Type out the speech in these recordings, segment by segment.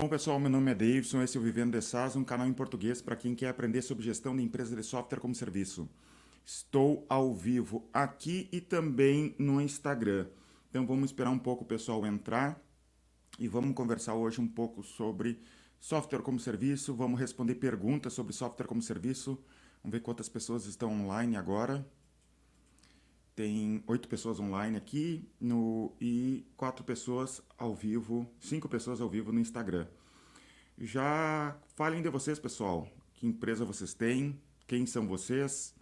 Bom, pessoal, meu nome é Davidson, esse é o Vivendo de SaaS, um canal em português para quem quer aprender sobre gestão de empresas de software como serviço. Estou ao vivo aqui e também no Instagram. Então vamos esperar um pouco o pessoal entrar e vamos conversar hoje um pouco sobre software como serviço, vamos responder perguntas sobre software como serviço. Vamos ver quantas pessoas estão online agora. Tem oito pessoas online aqui no, e quatro pessoas ao vivo, cinco pessoas ao vivo no Instagram. Já falem de vocês, pessoal. Que empresa vocês têm? Quem são vocês?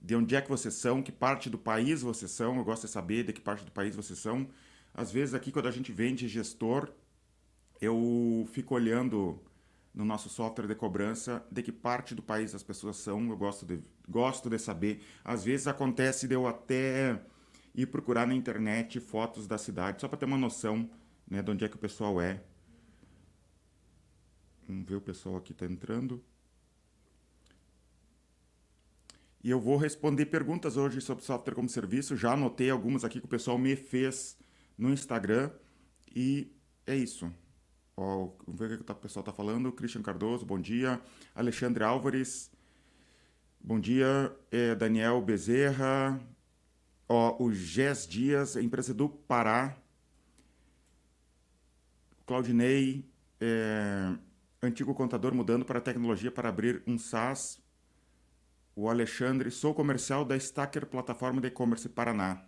De onde é que vocês são? Que parte do país vocês são? Eu gosto de saber de que parte do país vocês são. Às vezes aqui quando a gente vende gestor, eu fico olhando no nosso software de cobrança de que parte do país as pessoas são. Eu gosto de, gosto de saber. Às vezes acontece de eu até ir procurar na internet fotos da cidade, só para ter uma noção né, de onde é que o pessoal é. Vamos ver o pessoal aqui está entrando. E eu vou responder perguntas hoje sobre software como serviço. Já anotei algumas aqui que o pessoal me fez no Instagram. E é isso. Ó, vamos ver o que o pessoal está falando. Christian Cardoso, bom dia. Alexandre Álvares, bom dia. É, Daniel Bezerra. Ó, o Gés Dias, empresa do Pará. Claudinei, é, antigo contador mudando para tecnologia para abrir um SaaS. O Alexandre, sou comercial da Stacker Plataforma de E-Commerce Paraná.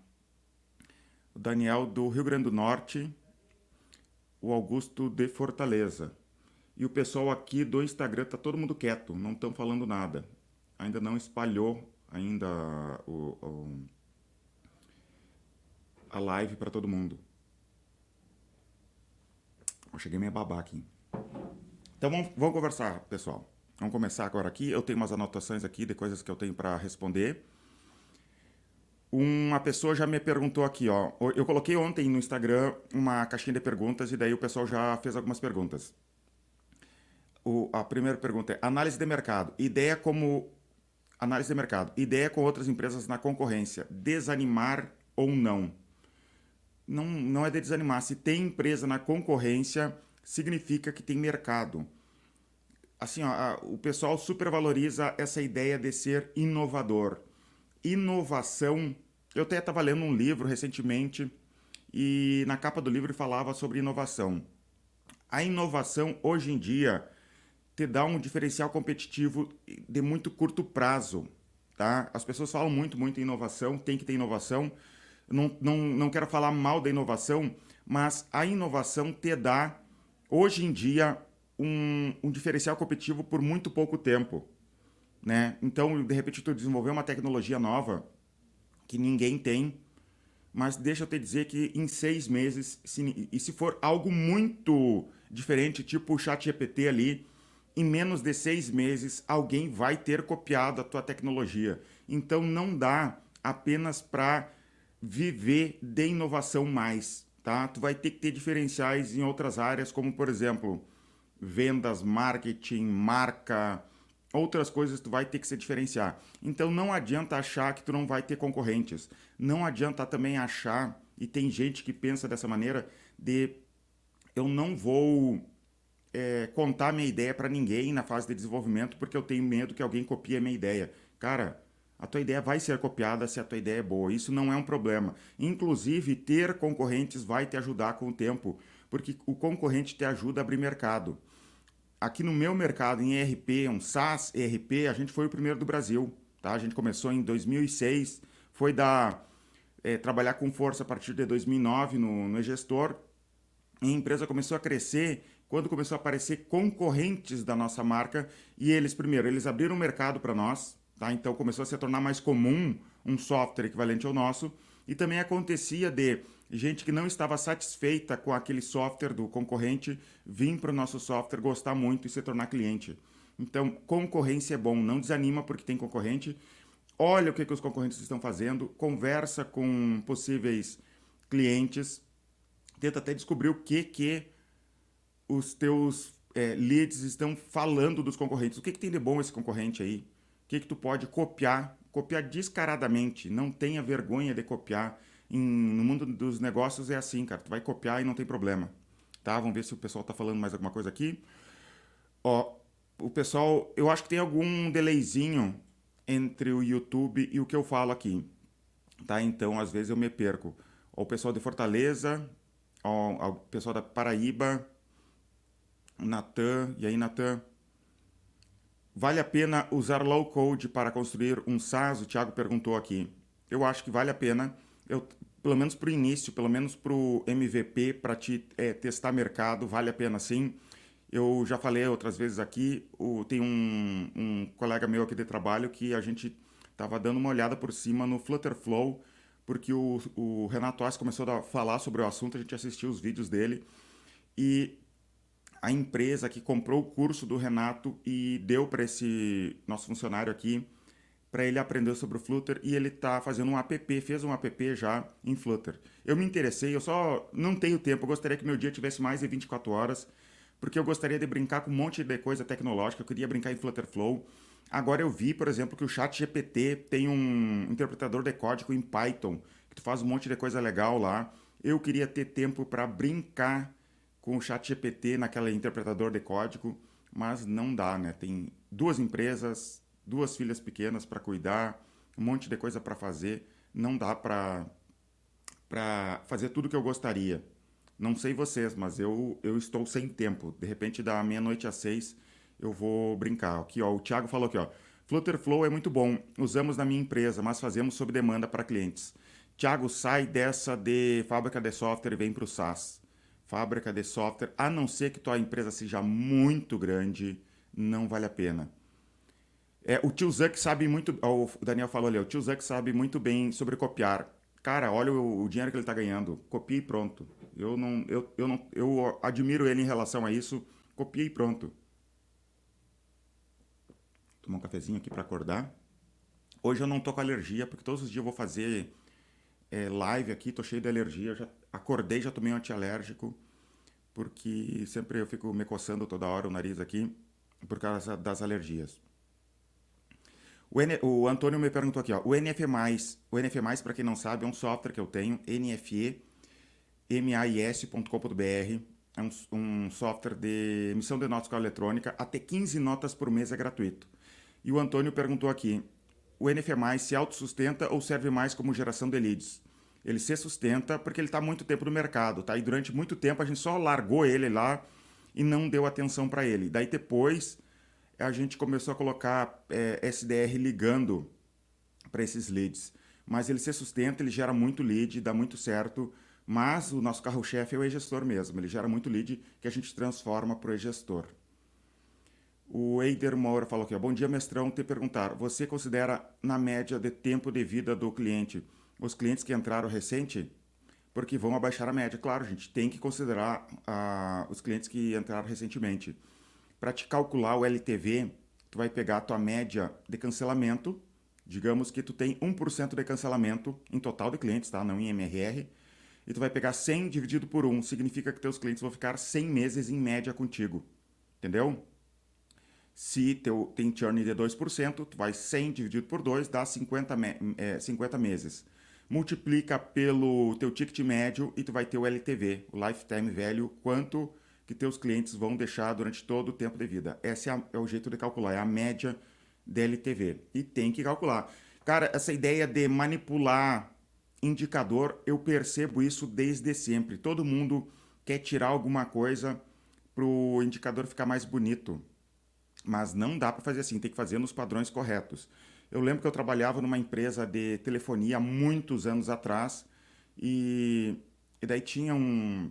O Daniel do Rio Grande do Norte o Augusto de Fortaleza. E o pessoal aqui do Instagram tá todo mundo quieto, não estão falando nada. Ainda não espalhou ainda o, o a live para todo mundo. Eu cheguei meio babá aqui. Então vamos, vamos conversar, pessoal. Vamos começar agora aqui. Eu tenho umas anotações aqui de coisas que eu tenho para responder. Uma pessoa já me perguntou aqui, ó. Eu coloquei ontem no Instagram uma caixinha de perguntas e daí o pessoal já fez algumas perguntas. O, a primeira pergunta é: análise de mercado. Ideia como. Análise de mercado. Ideia com outras empresas na concorrência. Desanimar ou não? Não, não é de desanimar. Se tem empresa na concorrência, significa que tem mercado. Assim, ó, o pessoal supervaloriza essa ideia de ser inovador inovação. Eu até estava lendo um livro recentemente e na capa do livro falava sobre inovação. A inovação hoje em dia te dá um diferencial competitivo de muito curto prazo. Tá? As pessoas falam muito, muito em inovação, tem que ter inovação. Não, não, não quero falar mal da inovação, mas a inovação te dá, hoje em dia, um, um diferencial competitivo por muito pouco tempo né? Então, de repente, tu desenvolveu uma tecnologia nova que ninguém tem, mas deixa eu te dizer que em seis meses, se, e se for algo muito diferente, tipo o chat GPT ali, em menos de seis meses alguém vai ter copiado a tua tecnologia. Então não dá apenas para viver de inovação mais, tá? Tu vai ter que ter diferenciais em outras áreas, como por exemplo, vendas, marketing, marca, outras coisas tu vai ter que se diferenciar. Então não adianta achar que tu não vai ter concorrentes. Não adianta também achar, e tem gente que pensa dessa maneira, de eu não vou é, contar minha ideia para ninguém na fase de desenvolvimento porque eu tenho medo que alguém copie a minha ideia. Cara, a tua ideia vai ser copiada se a tua ideia é boa. Isso não é um problema. Inclusive, ter concorrentes vai te ajudar com o tempo, porque o concorrente te ajuda a abrir mercado aqui no meu mercado em ERP, um SaaS ERP, a gente foi o primeiro do Brasil. Tá? A gente começou em 2006, foi da, é, trabalhar com força a partir de 2009 no, no gestor. E a empresa começou a crescer quando começou a aparecer concorrentes da nossa marca e eles, primeiro, eles abriram o mercado para nós, tá? então começou a se tornar mais comum um software equivalente ao nosso e também acontecia de gente que não estava satisfeita com aquele software do concorrente vir para o nosso software, gostar muito e se tornar cliente. Então, concorrência é bom, não desanima porque tem concorrente. Olha o que, que os concorrentes estão fazendo, conversa com possíveis clientes, tenta até descobrir o que, que os teus é, leads estão falando dos concorrentes. O que, que tem de bom esse concorrente aí? O que, que tu pode copiar? Copiar descaradamente, não tenha vergonha de copiar em, no mundo dos negócios é assim, cara. Tu vai copiar e não tem problema. Tá? Vamos ver se o pessoal está falando mais alguma coisa aqui. Ó, o pessoal, eu acho que tem algum delayzinho entre o YouTube e o que eu falo aqui. Tá? Então, às vezes eu me perco. Ó, o pessoal de Fortaleza, ó, o pessoal da Paraíba, Natan, e aí Natan, vale a pena usar low code para construir um SaaS? O Thiago perguntou aqui. Eu acho que vale a pena. Eu, pelo menos para o início, pelo menos para o MVP, para te é, testar mercado, vale a pena sim. Eu já falei outras vezes aqui, o, tem um, um colega meu aqui de trabalho que a gente estava dando uma olhada por cima no Flutterflow, porque o, o Renato Assi começou a falar sobre o assunto, a gente assistiu os vídeos dele, e a empresa que comprou o curso do Renato e deu para esse nosso funcionário aqui, para ele aprender sobre o Flutter e ele está fazendo um app, fez um app já em Flutter. Eu me interessei, eu só não tenho tempo, eu gostaria que meu dia tivesse mais de 24 horas, porque eu gostaria de brincar com um monte de coisa tecnológica, eu queria brincar em Flutter Flow. Agora eu vi, por exemplo, que o Chat GPT tem um interpretador de código em Python, que tu faz um monte de coisa legal lá. Eu queria ter tempo para brincar com o Chat GPT naquele interpretador de código, mas não dá, né? Tem duas empresas, duas filhas pequenas para cuidar, um monte de coisa para fazer, não dá para para fazer tudo que eu gostaria. Não sei vocês, mas eu, eu estou sem tempo. De repente, da meia-noite às seis, eu vou brincar. Aqui, ó, o Thiago falou aqui, ó. Flutterflow é muito bom. Usamos na minha empresa, mas fazemos sob demanda para clientes. Thiago, sai dessa de fábrica de software e vem para o SaaS. Fábrica de software, a não ser que tua empresa seja muito grande, não vale a pena. É, o tio Zuck sabe muito. O Daniel falou ali, o tio Zuck sabe muito bem sobre copiar. Cara, olha o, o dinheiro que ele está ganhando. Copia e pronto. Eu não, eu, eu não, eu admiro ele em relação a isso. Copia e pronto. Tomar um cafezinho aqui para acordar. Hoje eu não tô com alergia, porque todos os dias eu vou fazer é, live aqui, tô cheio de alergia. Já acordei, já tomei um antialérgico, porque sempre eu fico me coçando toda hora o nariz aqui, por causa das alergias. O, N, o Antônio me perguntou aqui, ó, o NFE+, o NFE+, para quem não sabe, é um software que eu tenho, NFE, mais.com.br, é um, um, software de emissão de notas com eletrônica, até 15 notas por mês é gratuito. E o Antônio perguntou aqui, o NFE+, se autossustenta ou serve mais como geração de leads? Ele se sustenta porque ele está muito tempo no mercado, tá? E durante muito tempo a gente só largou ele lá e não deu atenção para ele. Daí depois a gente começou a colocar é, SDR ligando para esses leads. Mas ele se sustenta, ele gera muito lead, dá muito certo, mas o nosso carro-chefe é o e-gestor mesmo, ele gera muito lead que a gente transforma para o e-gestor. O Eider Moura falou aqui, bom dia mestrão, te perguntar, você considera na média de tempo de vida do cliente os clientes que entraram recente? Porque vão abaixar a média, claro, a gente tem que considerar uh, os clientes que entraram recentemente. Para te calcular o LTV, tu vai pegar a tua média de cancelamento, digamos que tu tem 1% de cancelamento em total de clientes, tá? não em MRR, e tu vai pegar 100 dividido por 1, significa que teus clientes vão ficar 100 meses em média contigo, entendeu? Se teu, tem churn de 2%, tu vai 100 dividido por 2, dá 50, é, 50 meses. Multiplica pelo teu ticket médio e tu vai ter o LTV, o Lifetime Value, quanto que teus clientes vão deixar durante todo o tempo de vida. Esse é, é o jeito de calcular, é a média da LTV. E tem que calcular. Cara, essa ideia de manipular indicador, eu percebo isso desde sempre. Todo mundo quer tirar alguma coisa para o indicador ficar mais bonito. Mas não dá para fazer assim, tem que fazer nos padrões corretos. Eu lembro que eu trabalhava numa empresa de telefonia muitos anos atrás e, e daí tinha um,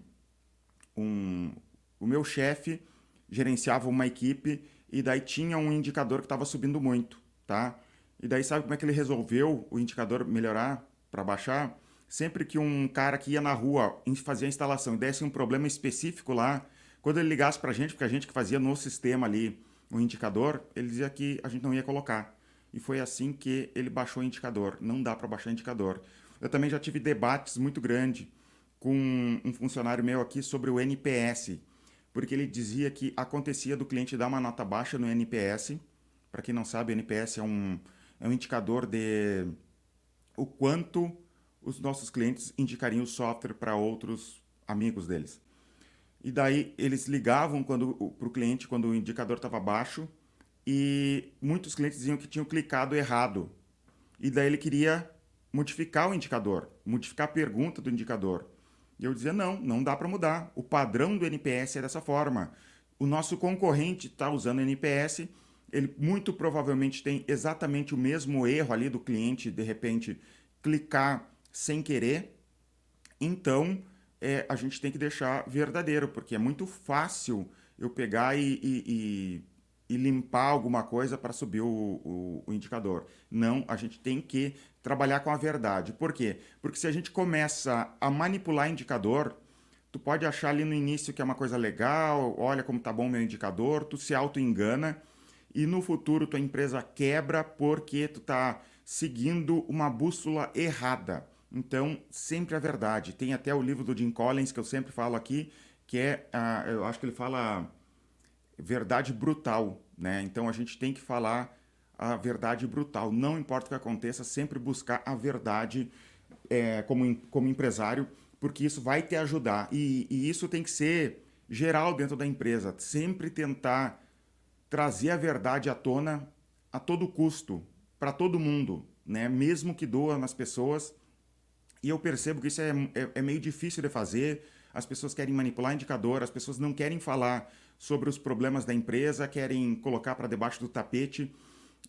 um, o meu chefe gerenciava uma equipe e daí tinha um indicador que estava subindo muito, tá? E daí sabe como é que ele resolveu o indicador melhorar para baixar? Sempre que um cara que ia na rua fazia a instalação e desse um problema específico lá, quando ele ligasse para a gente, porque a gente que fazia no sistema ali o indicador, ele dizia que a gente não ia colocar. E foi assim que ele baixou o indicador. Não dá para baixar o indicador. Eu também já tive debates muito grandes com um funcionário meu aqui sobre o NPS, porque ele dizia que acontecia do cliente dar uma nota baixa no NPS. Para quem não sabe, o NPS é um, é um indicador de o quanto os nossos clientes indicariam o software para outros amigos deles. E daí eles ligavam para o cliente quando o indicador estava baixo e muitos clientes diziam que tinham clicado errado. E daí ele queria modificar o indicador, modificar a pergunta do indicador. E eu dizia: não, não dá para mudar. O padrão do NPS é dessa forma. O nosso concorrente está usando NPS, ele muito provavelmente tem exatamente o mesmo erro ali do cliente, de repente, clicar sem querer. Então, é, a gente tem que deixar verdadeiro, porque é muito fácil eu pegar e, e, e e limpar alguma coisa para subir o, o, o, indicador. Não, a gente tem que trabalhar com a verdade. Por quê? Porque se a gente começa a manipular indicador, tu pode achar ali no início que é uma coisa legal, olha como tá bom meu indicador, tu se auto-engana e no futuro tua empresa quebra porque tu tá seguindo uma bússola errada. Então, sempre a verdade. Tem até o livro do Jim Collins que eu sempre falo aqui, que é, uh, eu acho que ele fala verdade brutal, né? Então a gente tem que falar a verdade brutal. Não importa o que aconteça, sempre buscar a verdade é, como, como empresário, porque isso vai te ajudar. E, e isso tem que ser geral dentro da empresa. Sempre tentar trazer a verdade à tona a todo custo, para todo mundo, né? Mesmo que doa nas pessoas. E eu percebo que isso é, é, é meio difícil de fazer. As pessoas querem manipular indicador, as pessoas não querem falar sobre os problemas da empresa, querem colocar para debaixo do tapete.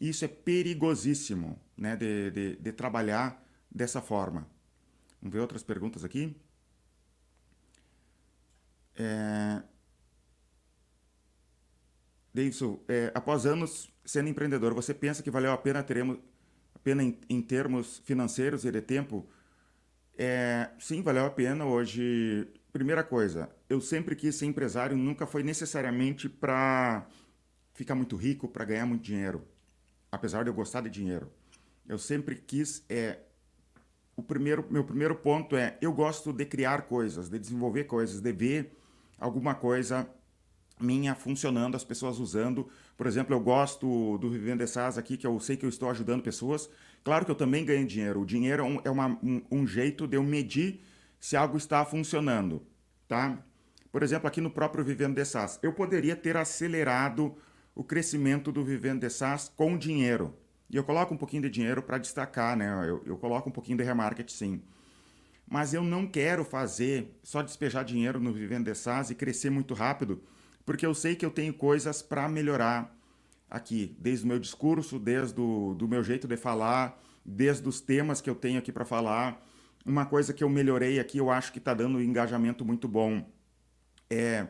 Isso é perigosíssimo né, de, de, de, trabalhar dessa forma. Vamos ver outras perguntas aqui. É... Davidson, é, após anos sendo empreendedor, você pensa que valeu a pena, teremos, a pena em, em termos financeiros e de tempo? É, sim, valeu a pena. Hoje Primeira coisa, eu sempre quis ser empresário, nunca foi necessariamente para ficar muito rico, para ganhar muito dinheiro. Apesar de eu gostar de dinheiro. Eu sempre quis é o primeiro meu primeiro ponto é eu gosto de criar coisas, de desenvolver coisas, de ver alguma coisa minha funcionando, as pessoas usando. Por exemplo, eu gosto do Vivendo SaaS aqui, que eu sei que eu estou ajudando pessoas. Claro que eu também ganho dinheiro. O dinheiro é um, é uma, um, um jeito de eu medir se algo está funcionando, tá? Por exemplo, aqui no próprio Vivendo de SaaS, eu poderia ter acelerado o crescimento do Vivendo de SaaS com dinheiro. E eu coloco um pouquinho de dinheiro para destacar, né? Eu, eu coloco um pouquinho de remarket, sim. Mas eu não quero fazer só despejar dinheiro no Vivendo de SaaS e crescer muito rápido, porque eu sei que eu tenho coisas para melhorar aqui, desde o meu discurso, desde o do meu jeito de falar, desde os temas que eu tenho aqui para falar, uma coisa que eu melhorei aqui, eu acho que está dando um engajamento muito bom, é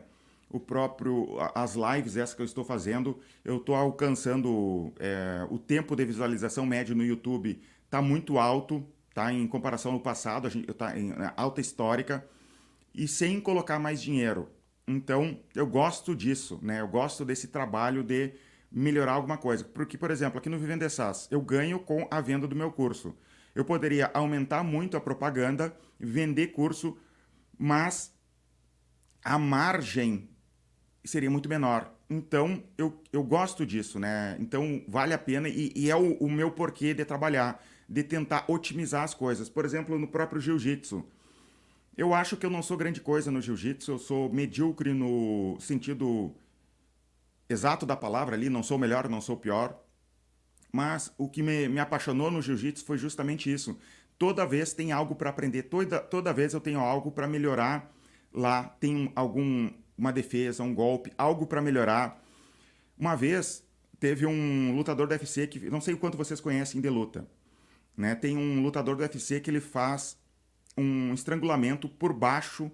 o próprio as lives essa que eu estou fazendo eu estou alcançando é, o tempo de visualização médio no YouTube está muito alto tá? Em comparação ao passado a gente está em né, alta histórica e sem colocar mais dinheiro. Então eu gosto disso né? Eu gosto desse trabalho de melhorar alguma coisa. Porque por exemplo aqui no Vivendo SaaS eu ganho com a venda do meu curso eu poderia aumentar muito a propaganda, vender curso, mas a margem seria muito menor. Então, eu, eu gosto disso, né? Então, vale a pena e, e é o, o, meu porquê de trabalhar, de tentar otimizar as coisas. Por exemplo, no próprio jiu-jitsu. Eu acho que eu não sou grande coisa no jiu-jitsu, eu sou medíocre no sentido exato da palavra ali, não sou melhor, não sou pior. Mas o que me, me apaixonou no jiu-jitsu foi justamente isso. Toda vez tem algo para aprender, toda, toda vez eu tenho algo para melhorar lá, tem algum uma defesa, um golpe, algo para melhorar. Uma vez teve um lutador do UFC que não sei o quanto vocês conhecem de luta, né? Tem um lutador do UFC que ele faz um estrangulamento por baixo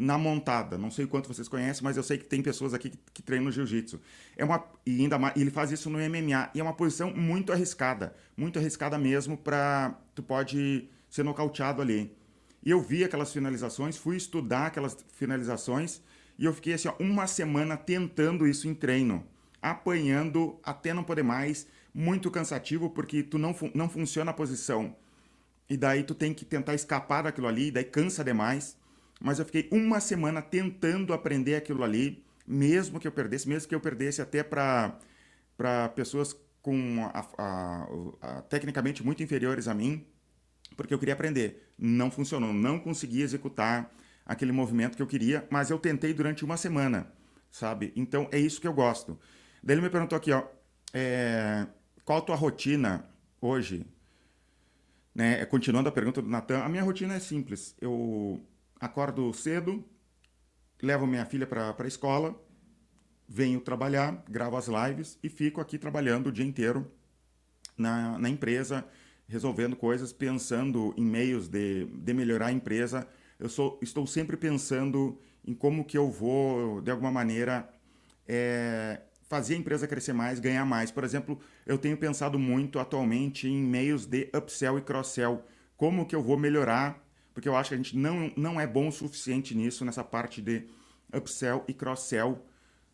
na montada. Não sei quanto vocês conhecem, mas eu sei que tem pessoas aqui que, que treinam jiu-jitsu. É uma e ainda ele faz isso no MMA e é uma posição muito arriscada, muito arriscada mesmo para tu pode ser nocauteado ali. E eu vi aquelas finalizações, fui estudar aquelas finalizações e eu fiquei assim, ó, uma semana tentando isso em treino, apanhando até não poder mais, muito cansativo porque tu não, não funciona a posição. E daí tu tem que tentar escapar daquilo ali, daí cansa demais mas eu fiquei uma semana tentando aprender aquilo ali, mesmo que eu perdesse, mesmo que eu perdesse até para pessoas com a, a, a, tecnicamente muito inferiores a mim, porque eu queria aprender. Não funcionou, não consegui executar aquele movimento que eu queria, mas eu tentei durante uma semana, sabe? Então é isso que eu gosto. Daí ele me perguntou aqui, ó, é, qual a tua rotina hoje? Né? Continuando a pergunta do Natan, a minha rotina é simples. Eu acordo cedo, levo minha filha para a escola, venho trabalhar, gravo as lives e fico aqui trabalhando o dia inteiro na, na empresa, resolvendo coisas, pensando em meios de, de melhorar a empresa. Eu sou, estou sempre pensando em como que eu vou, de alguma maneira, é, fazer a empresa crescer mais, ganhar mais. Por exemplo, eu tenho pensado muito atualmente em meios de upsell e cross-sell. Como que eu vou melhorar? Porque eu acho que a gente não, não é bom o suficiente nisso, nessa parte de upsell e cross-sell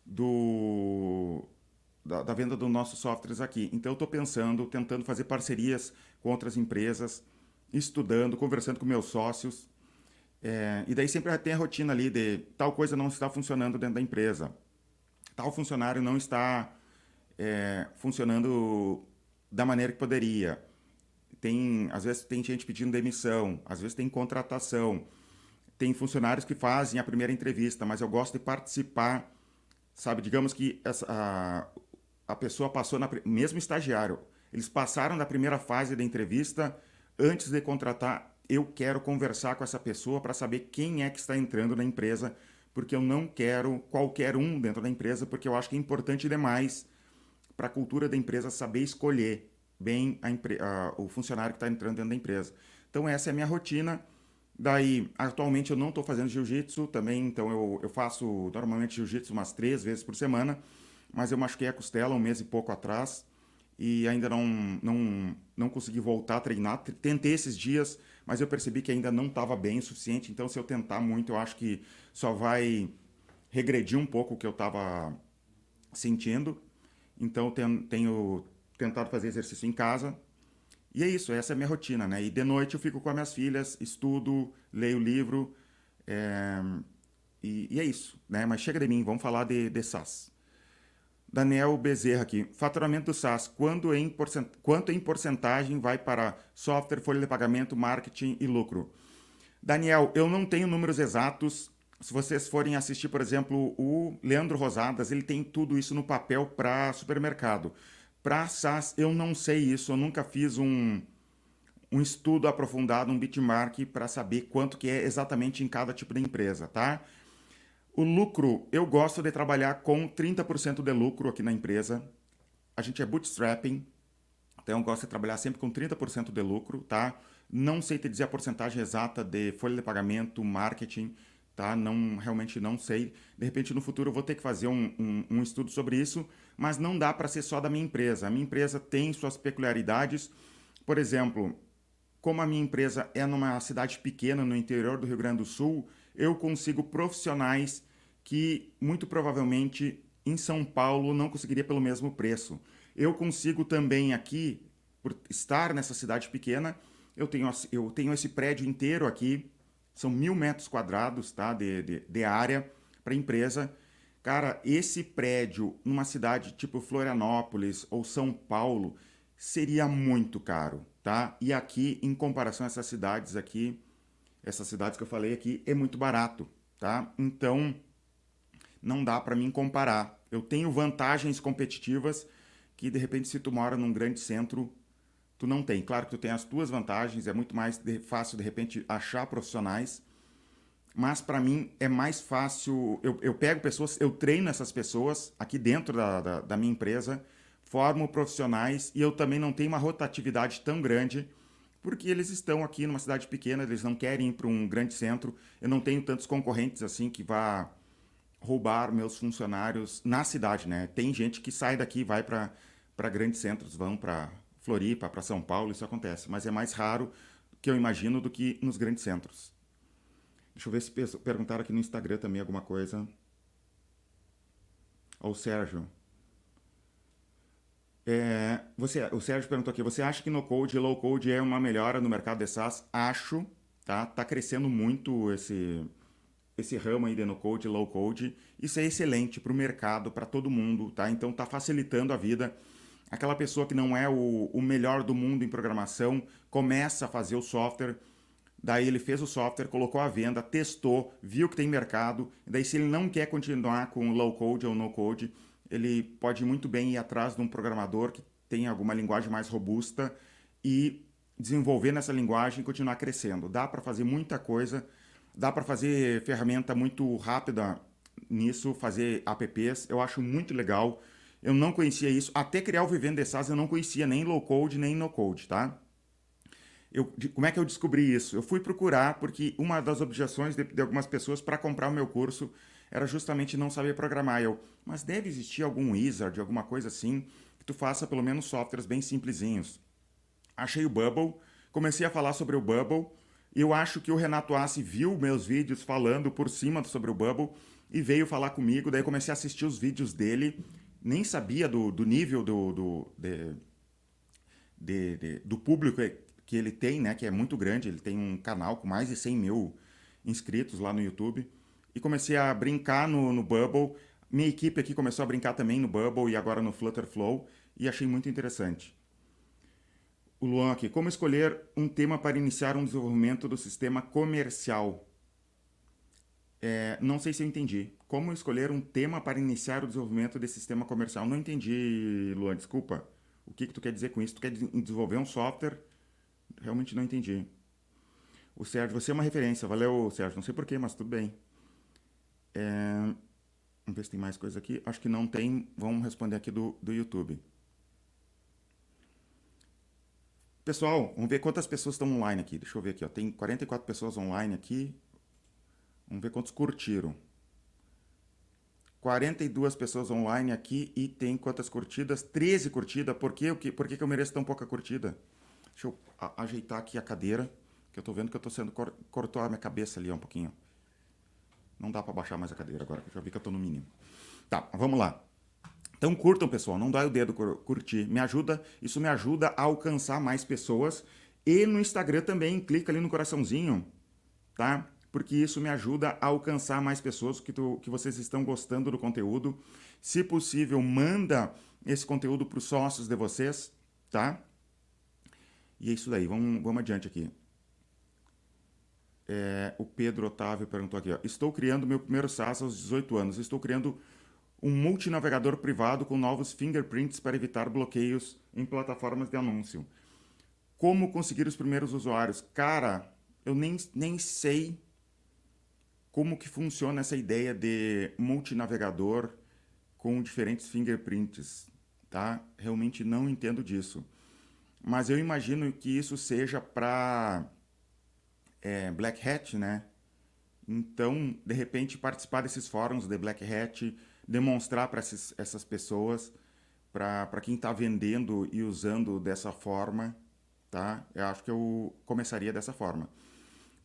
do, da, da, venda dos nossos softwares aqui. Então, eu estou pensando, tentando fazer parcerias com outras empresas, estudando, conversando com meus sócios. É, e daí sempre tem a rotina ali de tal coisa não está funcionando dentro da empresa tal funcionário não está é, funcionando da maneira que poderia. Tem, às vezes tem gente pedindo demissão, às vezes tem contratação, tem funcionários que fazem a primeira entrevista, mas eu gosto de participar, sabe? Digamos que essa, a, a pessoa passou, na, mesmo estagiário, eles passaram da primeira fase da entrevista, antes de contratar, eu quero conversar com essa pessoa para saber quem é que está entrando na empresa porque eu não quero qualquer um dentro da empresa, porque eu acho que é importante demais para a cultura da empresa saber escolher bem a, a, o funcionário que está entrando dentro da empresa. Então, essa é a minha rotina. Daí, atualmente eu não estou fazendo jiu-jitsu também, então eu, eu faço normalmente jiu-jitsu umas três vezes por semana, mas eu machuquei a costela um mês e pouco atrás e ainda não, não, não consegui voltar a treinar. Tentei esses dias, mas eu percebi que ainda não estava bem o suficiente. Então, se eu tentar muito, eu acho que só vai regredir um pouco o que eu estava sentindo. Então, tenho, tenho tentado fazer exercício em casa. E é isso, essa é a minha rotina, né? E de noite eu fico com as minhas filhas, estudo, leio livro. É... E, e, é isso, né? Mas chega de mim, vamos falar de, de SaaS. Daniel Bezerra aqui. Faturamento do SaaS, quando em porcent... quanto em porcentagem vai para software, folha de pagamento, marketing e lucro? Daniel, eu não tenho números exatos. Se vocês forem assistir, por exemplo, o Leandro Rosadas, ele tem tudo isso no papel para supermercado. Para SaaS, eu não sei isso. Eu nunca fiz um, um estudo aprofundado, um benchmark para saber quanto que é exatamente em cada tipo de empresa, tá? O lucro, eu gosto de trabalhar com 30% de lucro aqui na empresa. A gente é bootstrapping, então eu gosto de trabalhar sempre com 30% de lucro, tá? Não sei te dizer a porcentagem exata de folha de pagamento, marketing, tá? Não, realmente não sei. De repente no futuro eu vou ter que fazer um, um, um estudo sobre isso, mas não dá para ser só da minha empresa. A minha empresa tem suas peculiaridades. Por exemplo, como a minha empresa é numa cidade pequena no interior do Rio Grande do Sul, eu consigo profissionais que muito provavelmente em São Paulo não conseguiria pelo mesmo preço. Eu consigo também aqui, por estar nessa cidade pequena, eu tenho, eu tenho esse prédio inteiro aqui, são mil metros quadrados tá, de, de, de área para empresa. Cara, esse prédio numa cidade tipo Florianópolis ou São Paulo seria muito caro, tá? E aqui, em comparação a essas cidades aqui, essas cidades que eu falei aqui, é muito barato, tá? Então, não dá para mim comparar. Eu tenho vantagens competitivas que de repente se tu mora num grande centro, tu não tem. Claro que tu tem as tuas vantagens, é muito mais fácil de repente achar profissionais, mas para mim é mais fácil. Eu, eu pego pessoas, eu treino essas pessoas aqui dentro da, da, da minha empresa, formo profissionais e eu também não tenho uma rotatividade tão grande porque eles estão aqui numa cidade pequena, eles não querem ir para um grande centro. Eu não tenho tantos concorrentes assim que vá roubar meus funcionários na cidade, né? Tem gente que sai daqui, vai para grandes centros, vão para Floripa, para São Paulo, isso acontece, mas é mais raro que eu imagino do que nos grandes centros. Deixa eu ver se perguntaram aqui no Instagram também alguma coisa. Ao Sérgio. É, você, o Sérgio perguntou aqui: você acha que no code e low code é uma melhora no mercado de SaaS? Acho, tá? Tá crescendo muito esse esse ramo aí de no code, low code, isso é excelente para o mercado, para todo mundo, tá? Então tá facilitando a vida. Aquela pessoa que não é o, o melhor do mundo em programação começa a fazer o software, Daí ele fez o software, colocou à venda, testou, viu que tem mercado. Daí se ele não quer continuar com low code ou no code, ele pode muito bem ir atrás de um programador que tem alguma linguagem mais robusta e desenvolver nessa linguagem e continuar crescendo. Dá para fazer muita coisa, dá para fazer ferramenta muito rápida nisso, fazer apps. Eu acho muito legal. Eu não conhecia isso. Até criar o Vivendo de SaaS eu não conhecia nem low code nem no code, tá? Eu, de, como é que eu descobri isso? Eu fui procurar porque uma das objeções de, de algumas pessoas para comprar o meu curso era justamente não saber programar. Eu, mas deve existir algum wizard, alguma coisa assim, que tu faça pelo menos softwares bem simplesinhos. Achei o Bubble, comecei a falar sobre o Bubble. E eu acho que o Renato Assi viu meus vídeos falando por cima sobre o Bubble e veio falar comigo. Daí comecei a assistir os vídeos dele. Nem sabia do, do nível do, do, de, de, de, do público que ele tem, né? Que é muito grande. Ele tem um canal com mais de 100 mil inscritos lá no YouTube e comecei a brincar no, no Bubble. Minha equipe aqui começou a brincar também no Bubble e agora no Flutterflow e achei muito interessante. O Luan aqui, como escolher um tema para iniciar um desenvolvimento do sistema comercial? É, não sei se eu entendi. Como escolher um tema para iniciar o desenvolvimento desse sistema comercial? Não entendi, Luan, desculpa. O que, que tu quer dizer com isso? Tu quer desenvolver um software? Realmente não entendi. O Sérgio, você é uma referência. Valeu, Sérgio. Não sei porquê, mas tudo bem. É... Vamos ver se tem mais coisa aqui. Acho que não tem. Vamos responder aqui do, do YouTube. Pessoal, vamos ver quantas pessoas estão online aqui. Deixa eu ver aqui. Ó. Tem 44 pessoas online aqui. Vamos ver quantos curtiram. 42 pessoas online aqui e tem quantas curtidas? 13 curtidas. Por, quê? Por que, que eu mereço tão pouca curtida? Deixa eu ajeitar aqui a cadeira, que eu tô vendo que eu tô sendo... Cortou a minha cabeça ali um pouquinho. Não dá para baixar mais a cadeira agora, que eu já vi que eu tô no mínimo. Tá, vamos lá. Então curtam, pessoal, não dói o dedo curtir. Me ajuda, isso me ajuda a alcançar mais pessoas. E no Instagram também, clica ali no coraçãozinho, tá? Porque isso me ajuda a alcançar mais pessoas que, tu, que vocês estão gostando do conteúdo. Se possível, manda esse conteúdo para os sócios de vocês, tá? E é isso daí, vamos, vamos adiante aqui. É, o Pedro Otávio perguntou aqui: ó, Estou criando meu primeiro SaaS aos 18 anos. Estou criando um multinavegador privado com novos fingerprints para evitar bloqueios em plataformas de anúncio. Como conseguir os primeiros usuários? Cara, eu nem, nem sei como que funciona essa ideia de multinavegador com diferentes fingerprints, tá? Realmente não entendo disso. Mas eu imagino que isso seja para é, Black Hat, né? Então, de repente, participar desses fóruns de Black Hat, demonstrar para essas pessoas, para quem está vendendo e usando dessa forma, tá? Eu acho que eu começaria dessa forma.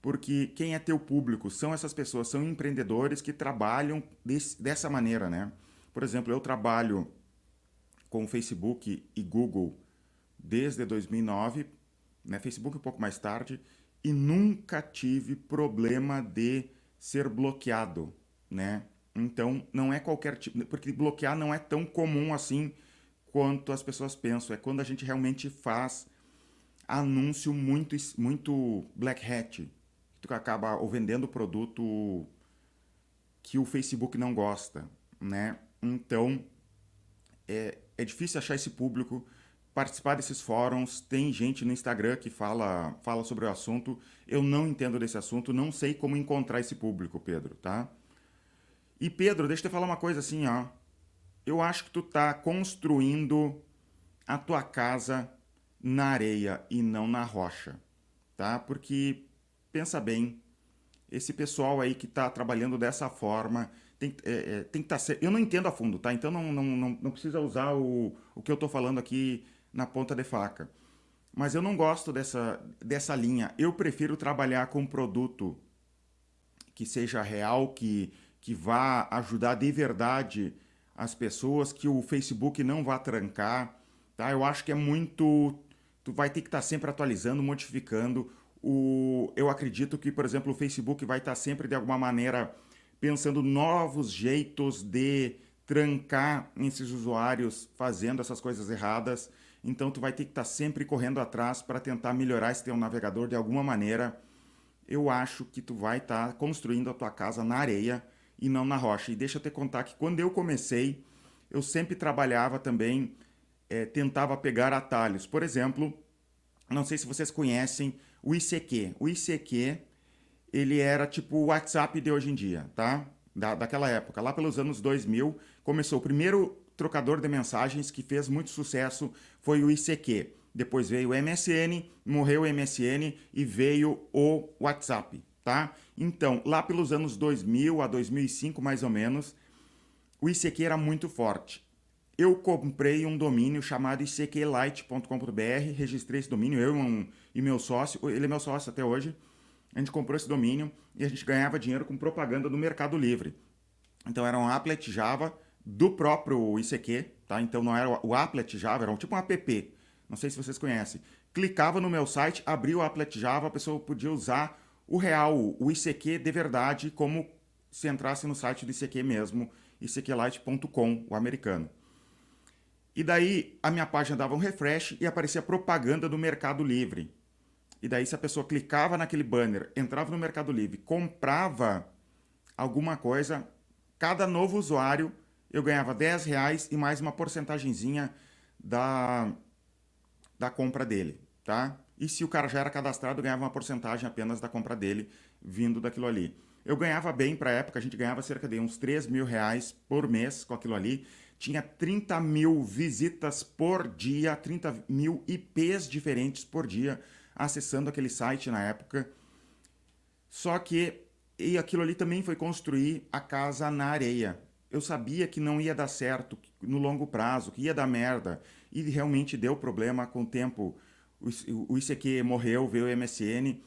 Porque quem é teu público são essas pessoas, são empreendedores que trabalham desse, dessa maneira, né? Por exemplo, eu trabalho com Facebook e Google desde 2009, né? Facebook um pouco mais tarde, e nunca tive problema de ser bloqueado, né? Então, não é qualquer tipo, porque bloquear não é tão comum assim quanto as pessoas pensam. É quando a gente realmente faz anúncio muito muito black hat, que tu acaba ou vendendo produto que o Facebook não gosta, né? Então, é, é difícil achar esse público participar desses fóruns. Tem gente no Instagram que fala, fala sobre o assunto. Eu não entendo desse assunto, não sei como encontrar esse público, Pedro, tá? E Pedro, deixa eu te falar uma coisa assim, ó. Eu acho que tu tá construindo a tua casa na areia e não na rocha, tá? Porque pensa bem, esse pessoal aí que tá trabalhando dessa forma tem, é, é, tem que estar. Tá, eu não entendo a fundo, tá? Então não, não, não, não precisa usar o, o que eu tô falando aqui na ponta de faca. Mas eu não gosto dessa, dessa linha. Eu prefiro trabalhar com um produto que seja real, que, que vá ajudar de verdade as pessoas, que o Facebook não vá trancar. Tá? Eu acho que é muito. Tu vai ter que estar tá sempre atualizando, modificando. O, eu acredito que, por exemplo, o Facebook vai estar tá sempre, de alguma maneira, pensando novos jeitos de trancar esses usuários fazendo essas coisas erradas. Então tu vai ter que estar tá sempre correndo atrás para tentar melhorar esse teu navegador de alguma maneira, eu acho que tu vai estar tá construindo a tua casa na areia e não na rocha. E deixa eu te contar que quando eu comecei, eu sempre trabalhava também, é, tentava pegar atalhos. Por exemplo, não sei se vocês conhecem o ICQ. O ICQ, ele era tipo o WhatsApp de hoje em dia, tá? Da, daquela época, lá pelos anos 2000, começou o primeiro trocador de mensagens que fez muito sucesso foi o ICQ. Depois veio o MSN, morreu o MSN e veio o WhatsApp, tá? Então, lá pelos anos 2000 a 2005 mais ou menos, o ICQ era muito forte. Eu comprei um domínio chamado icqlite.com.br, registrei esse domínio, eu e meu sócio, ele é meu sócio até hoje. A gente comprou esse domínio e a gente ganhava dinheiro com propaganda do Mercado Livre. Então era um applet Java do próprio ICQ, tá? Então não era o applet Java, era um, tipo um app. Não sei se vocês conhecem. Clicava no meu site, abria o applet Java, a pessoa podia usar o real, o ICQ de verdade, como se entrasse no site do ICQ mesmo, icqlite.com, o americano. E daí a minha página dava um refresh e aparecia propaganda do Mercado Livre. E daí se a pessoa clicava naquele banner, entrava no Mercado Livre, comprava alguma coisa, cada novo usuário eu ganhava 10 reais e mais uma porcentagemzinha da, da compra dele, tá? E se o cara já era cadastrado, eu ganhava uma porcentagem apenas da compra dele vindo daquilo ali. Eu ganhava bem para a época, a gente ganhava cerca de uns 3 mil reais por mês com aquilo ali tinha 30 mil visitas por dia, 30 mil IPs diferentes por dia acessando aquele site na época. Só que e aquilo ali também foi construir a casa na areia. Eu sabia que não ia dar certo no longo prazo, que ia dar merda. E realmente deu problema com o tempo. O ICQ morreu, veio o MSN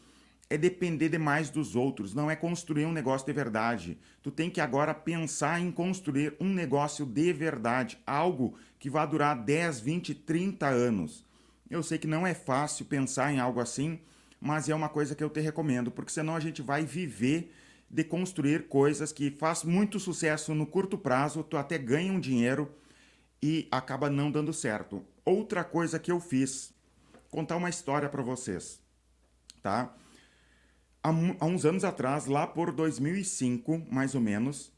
é depender demais dos outros, não é construir um negócio de verdade. Tu tem que agora pensar em construir um negócio de verdade, algo que vai durar 10, 20, 30 anos. Eu sei que não é fácil pensar em algo assim, mas é uma coisa que eu te recomendo, porque senão a gente vai viver de construir coisas que faz muito sucesso no curto prazo, tu até ganha um dinheiro e acaba não dando certo. Outra coisa que eu fiz, contar uma história para vocês, tá? há, há uns anos atrás, lá por 2005, mais ou menos,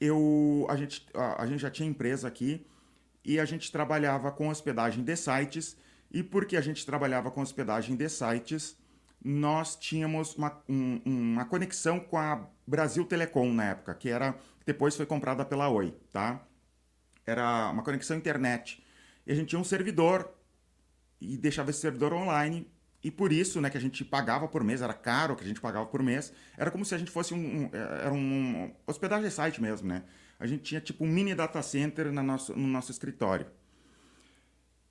eu, a, gente, a, a gente já tinha empresa aqui e a gente trabalhava com hospedagem de sites. E porque a gente trabalhava com hospedagem de sites, nós tínhamos uma, um, uma conexão com a Brasil Telecom na época, que era depois foi comprada pela Oi, tá? Era uma conexão internet. E a gente tinha um servidor e deixava esse servidor online e por isso, né, que a gente pagava por mês, era caro que a gente pagava por mês, era como se a gente fosse um, um era um hospedagem site mesmo, né? A gente tinha tipo um mini data center na nosso, no nosso escritório.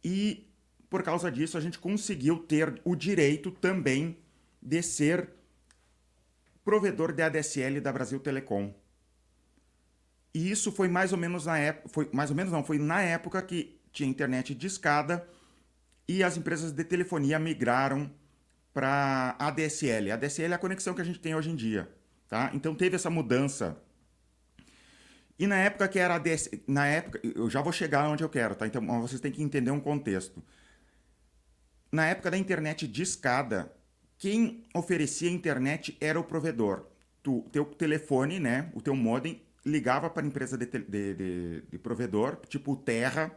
E por causa disso, a gente conseguiu ter o direito também de ser provedor de ADSL da Brasil Telecom. E isso foi mais ou menos na época, foi mais ou menos não, foi na época que tinha internet de escada e as empresas de telefonia migraram para ADSL. A ADSL é a conexão que a gente tem hoje em dia, tá? Então teve essa mudança. E na época que era ADS, na época, eu já vou chegar onde eu quero, tá? Então vocês têm que entender um contexto. Na época da internet de escada, quem oferecia internet era o provedor. Tu, teu telefone, né, o teu modem ligava para a empresa de, de, de, de provedor, tipo Terra,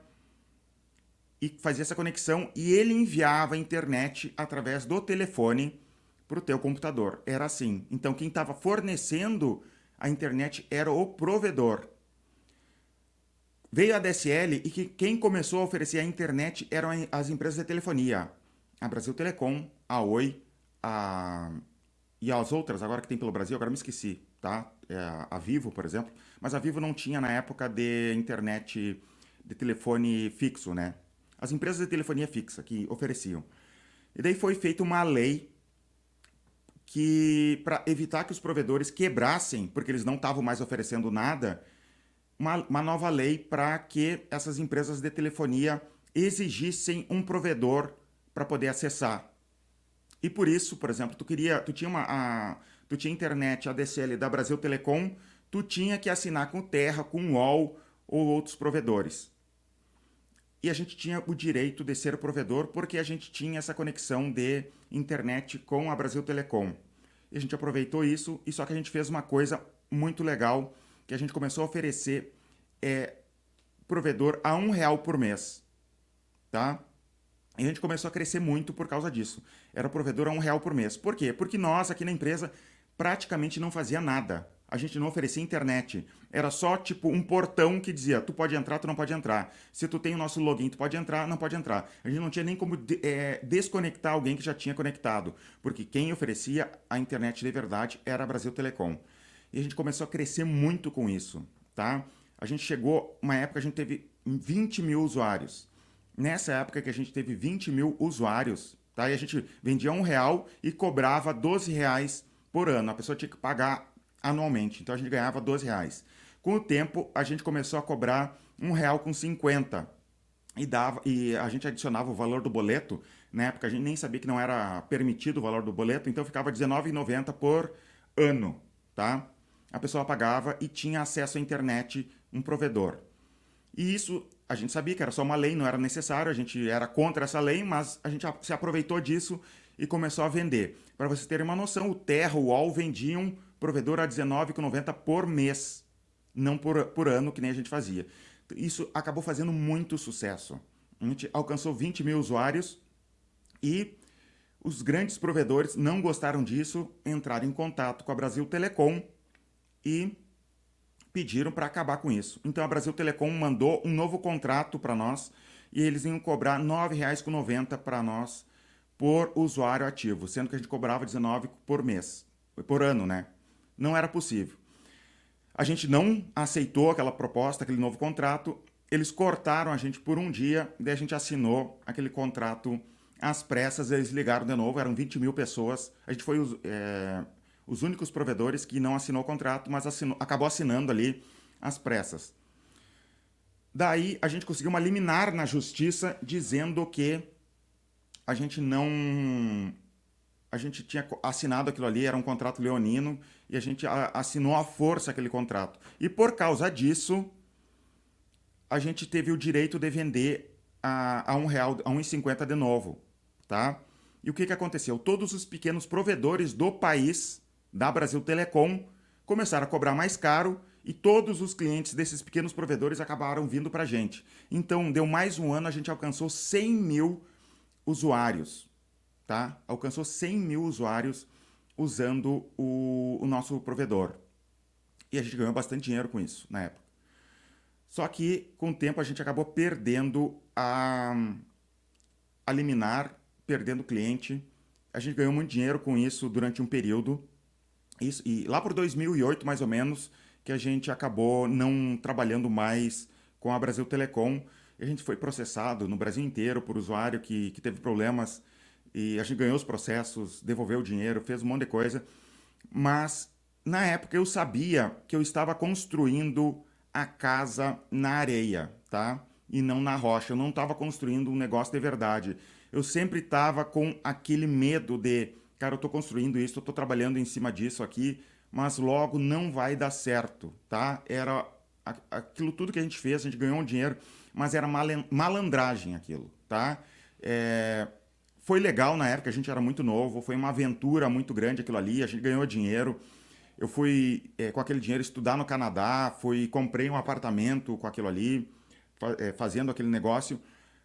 e fazia essa conexão e ele enviava a internet através do telefone para o teu computador. Era assim. Então quem estava fornecendo a internet era o provedor. Veio a DSL e que quem começou a oferecer a internet eram as empresas de telefonia. A Brasil Telecom, a Oi, a... e as outras agora que tem pelo Brasil, agora me esqueci, tá? É a Vivo, por exemplo. Mas a Vivo não tinha na época de internet de telefone fixo, né? as empresas de telefonia fixa que ofereciam. E daí foi feita uma lei que para evitar que os provedores quebrassem, porque eles não estavam mais oferecendo nada, uma, uma nova lei para que essas empresas de telefonia exigissem um provedor para poder acessar. E por isso, por exemplo, tu queria, tu tinha uma, a, tu tinha internet ADSL da Brasil Telecom, tu tinha que assinar com Terra, com UOL ou outros provedores e a gente tinha o direito de ser provedor porque a gente tinha essa conexão de internet com a Brasil Telecom. e a gente aproveitou isso, e só que a gente fez uma coisa muito legal, que a gente começou a oferecer é, provedor a um real por mês, tá? E a gente começou a crescer muito por causa disso. Era provedor a um real por mês. Por quê? Porque nós aqui na empresa praticamente não fazia nada. A gente não oferecia internet. Era só tipo um portão que dizia: tu pode entrar, tu não pode entrar. Se tu tem o nosso login, tu pode entrar, não pode entrar. A gente não tinha nem como de, é, desconectar alguém que já tinha conectado, porque quem oferecia a internet de verdade era a Brasil Telecom. E a gente começou a crescer muito com isso, tá? A gente chegou, uma época a gente teve 20 mil usuários. Nessa época que a gente teve 20 mil usuários, tá? E a gente vendia um real e cobrava 12 reais por ano. A pessoa tinha que pagar anualmente. Então a gente ganhava 12 reais. Com o tempo, a gente começou a cobrar um real com 50 e dava e a gente adicionava o valor do boleto. Na época a gente nem sabia que não era permitido o valor do boleto, então ficava R$19,90 por ano, tá? A pessoa pagava e tinha acesso à internet um provedor. E isso a gente sabia que era só uma lei, não era necessário, a gente era contra essa lei, mas a gente se aproveitou disso e começou a vender. Para vocês terem uma noção, o Terra, o UOL vendiam provedor a R$19,90 por mês, não por, por ano, que nem a gente fazia. Isso acabou fazendo muito sucesso. A gente alcançou 20 mil usuários e os grandes provedores não gostaram disso, entraram em contato com a Brasil Telecom e pediram para acabar com isso. Então a Brasil Telecom mandou um novo contrato para nós e eles iam cobrar R$ 9,90 para nós por usuário ativo, sendo que a gente cobrava 19 por mês, por ano, né? Não era possível. A gente não aceitou aquela proposta, aquele novo contrato. Eles cortaram a gente por um dia, daí a gente assinou aquele contrato às pressas. Eles ligaram de novo, eram 20 mil pessoas. A gente foi é, os únicos provedores que não assinou o contrato, mas assinou, acabou assinando ali às pressas. Daí a gente conseguiu uma liminar na justiça dizendo que a gente não a gente tinha assinado aquilo ali, era um contrato leonino, e a gente assinou à força aquele contrato. E por causa disso, a gente teve o direito de vender a, a um real, a 1,50 de novo, tá? E o que, que aconteceu? Todos os pequenos provedores do país, da Brasil Telecom, começaram a cobrar mais caro e todos os clientes desses pequenos provedores acabaram vindo para a gente. Então, deu mais um ano, a gente alcançou 100 mil usuários tá? Alcançou 100 mil usuários usando o, o nosso provedor. E a gente ganhou bastante dinheiro com isso na época. Só que com o tempo a gente acabou perdendo a, a liminar, perdendo cliente. A gente ganhou muito dinheiro com isso durante um período. Isso, e lá por 2008, mais ou menos, que a gente acabou não trabalhando mais com a Brasil Telecom. A gente foi processado no Brasil inteiro por usuário que, que teve problemas e a gente ganhou os processos, devolveu o dinheiro, fez um monte de coisa. Mas na época eu sabia que eu estava construindo a casa na areia, tá? E não na rocha. Eu não estava construindo um negócio de verdade. Eu sempre estava com aquele medo de, cara, eu estou construindo isso, eu estou trabalhando em cima disso aqui, mas logo não vai dar certo, tá? Era aquilo tudo que a gente fez, a gente ganhou um dinheiro, mas era malandragem aquilo, tá? É, foi legal na época, a gente era muito novo, foi uma aventura muito grande aquilo ali, a gente ganhou dinheiro. Eu fui é, com aquele dinheiro estudar no Canadá, fui comprei um apartamento com aquilo ali, é, fazendo aquele negócio.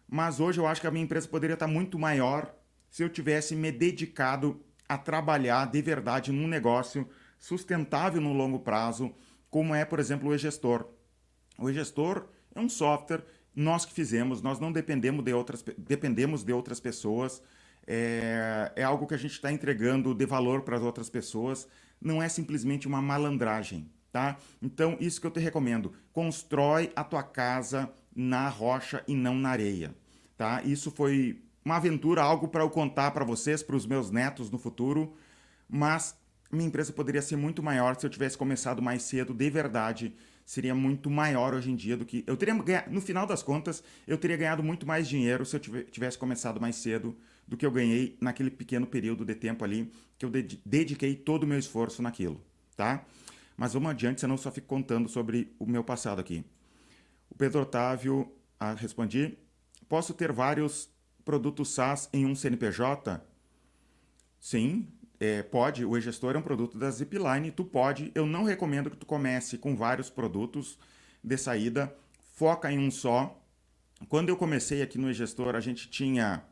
Mas hoje eu acho que a minha empresa poderia estar muito maior se eu tivesse me dedicado a trabalhar de verdade num negócio sustentável no longo prazo, como é, por exemplo, o e-gestor. O e-gestor é um software nós que fizemos, nós não dependemos de outras, dependemos de outras pessoas. É, é algo que a gente está entregando de valor para as outras pessoas. Não é simplesmente uma malandragem, tá? Então, isso que eu te recomendo. Constrói a tua casa na rocha e não na areia, tá? Isso foi uma aventura, algo para eu contar para vocês, para os meus netos no futuro, mas minha empresa poderia ser muito maior se eu tivesse começado mais cedo, de verdade, seria muito maior hoje em dia do que. Eu teria no final das contas, eu teria ganhado muito mais dinheiro se eu tivesse começado mais cedo do que eu ganhei naquele pequeno período de tempo ali que eu dediquei todo o meu esforço naquilo, tá? Mas vamos adiante, senão eu só fico contando sobre o meu passado aqui. O Pedro Otávio, ah, respondi. Posso ter vários produtos SaaS em um CNPJ? Sim, é, pode, o e-gestor é um produto da Zipline, tu pode, eu não recomendo que tu comece com vários produtos de saída, foca em um só. Quando eu comecei aqui no e-gestor, a gente tinha,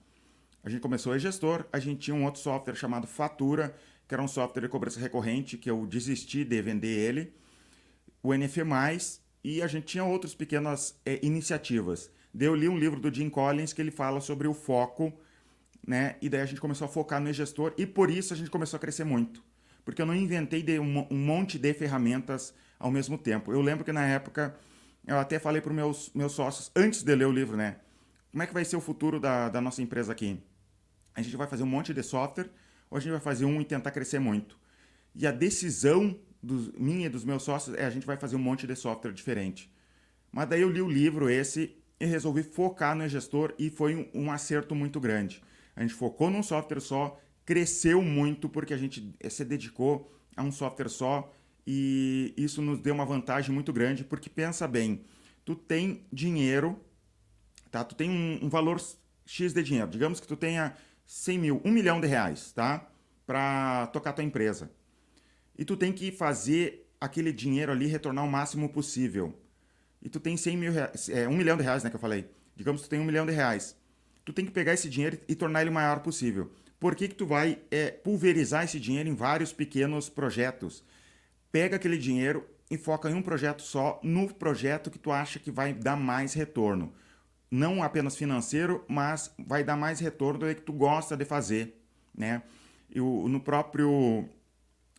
a gente começou o e-gestor, a gente tinha um outro software chamado Fatura, que era um software de cobrança recorrente, que eu desisti de vender ele, o NF+, e a gente tinha outras pequenas é, iniciativas. Eu li um livro do Jim Collins que ele fala sobre o foco, né? E daí a gente começou a focar no gestor e por isso a gente começou a crescer muito. Porque eu não inventei um, um monte de ferramentas ao mesmo tempo. Eu lembro que na época eu até falei para os meus, meus sócios, antes de ler o livro, né? Como é que vai ser o futuro da, da nossa empresa aqui? A gente vai fazer um monte de software ou a gente vai fazer um e tentar crescer muito? E a decisão dos, minha e dos meus sócios é a gente vai fazer um monte de software diferente. Mas daí eu li o livro esse e resolvi focar no gestor e foi um, um acerto muito grande. A gente focou num software só, cresceu muito porque a gente eh, se dedicou a um software só e isso nos deu uma vantagem muito grande porque pensa bem, tu tem dinheiro, tá? Tu tem um, um valor X de dinheiro, digamos que tu tenha 100 mil, 1 milhão de reais, tá? Para tocar tua empresa. E tu tem que fazer aquele dinheiro ali retornar o máximo possível. E tu tem 100 mil reais, é, 1 milhão de reais, né, que eu falei. Digamos que tu tem 1 milhão de reais tu tem que pegar esse dinheiro e tornar ele o maior possível. Por que, que tu vai é, pulverizar esse dinheiro em vários pequenos projetos? Pega aquele dinheiro e foca em um projeto só, no projeto que tu acha que vai dar mais retorno. Não apenas financeiro, mas vai dar mais retorno do que tu gosta de fazer. Né? E o, no próprio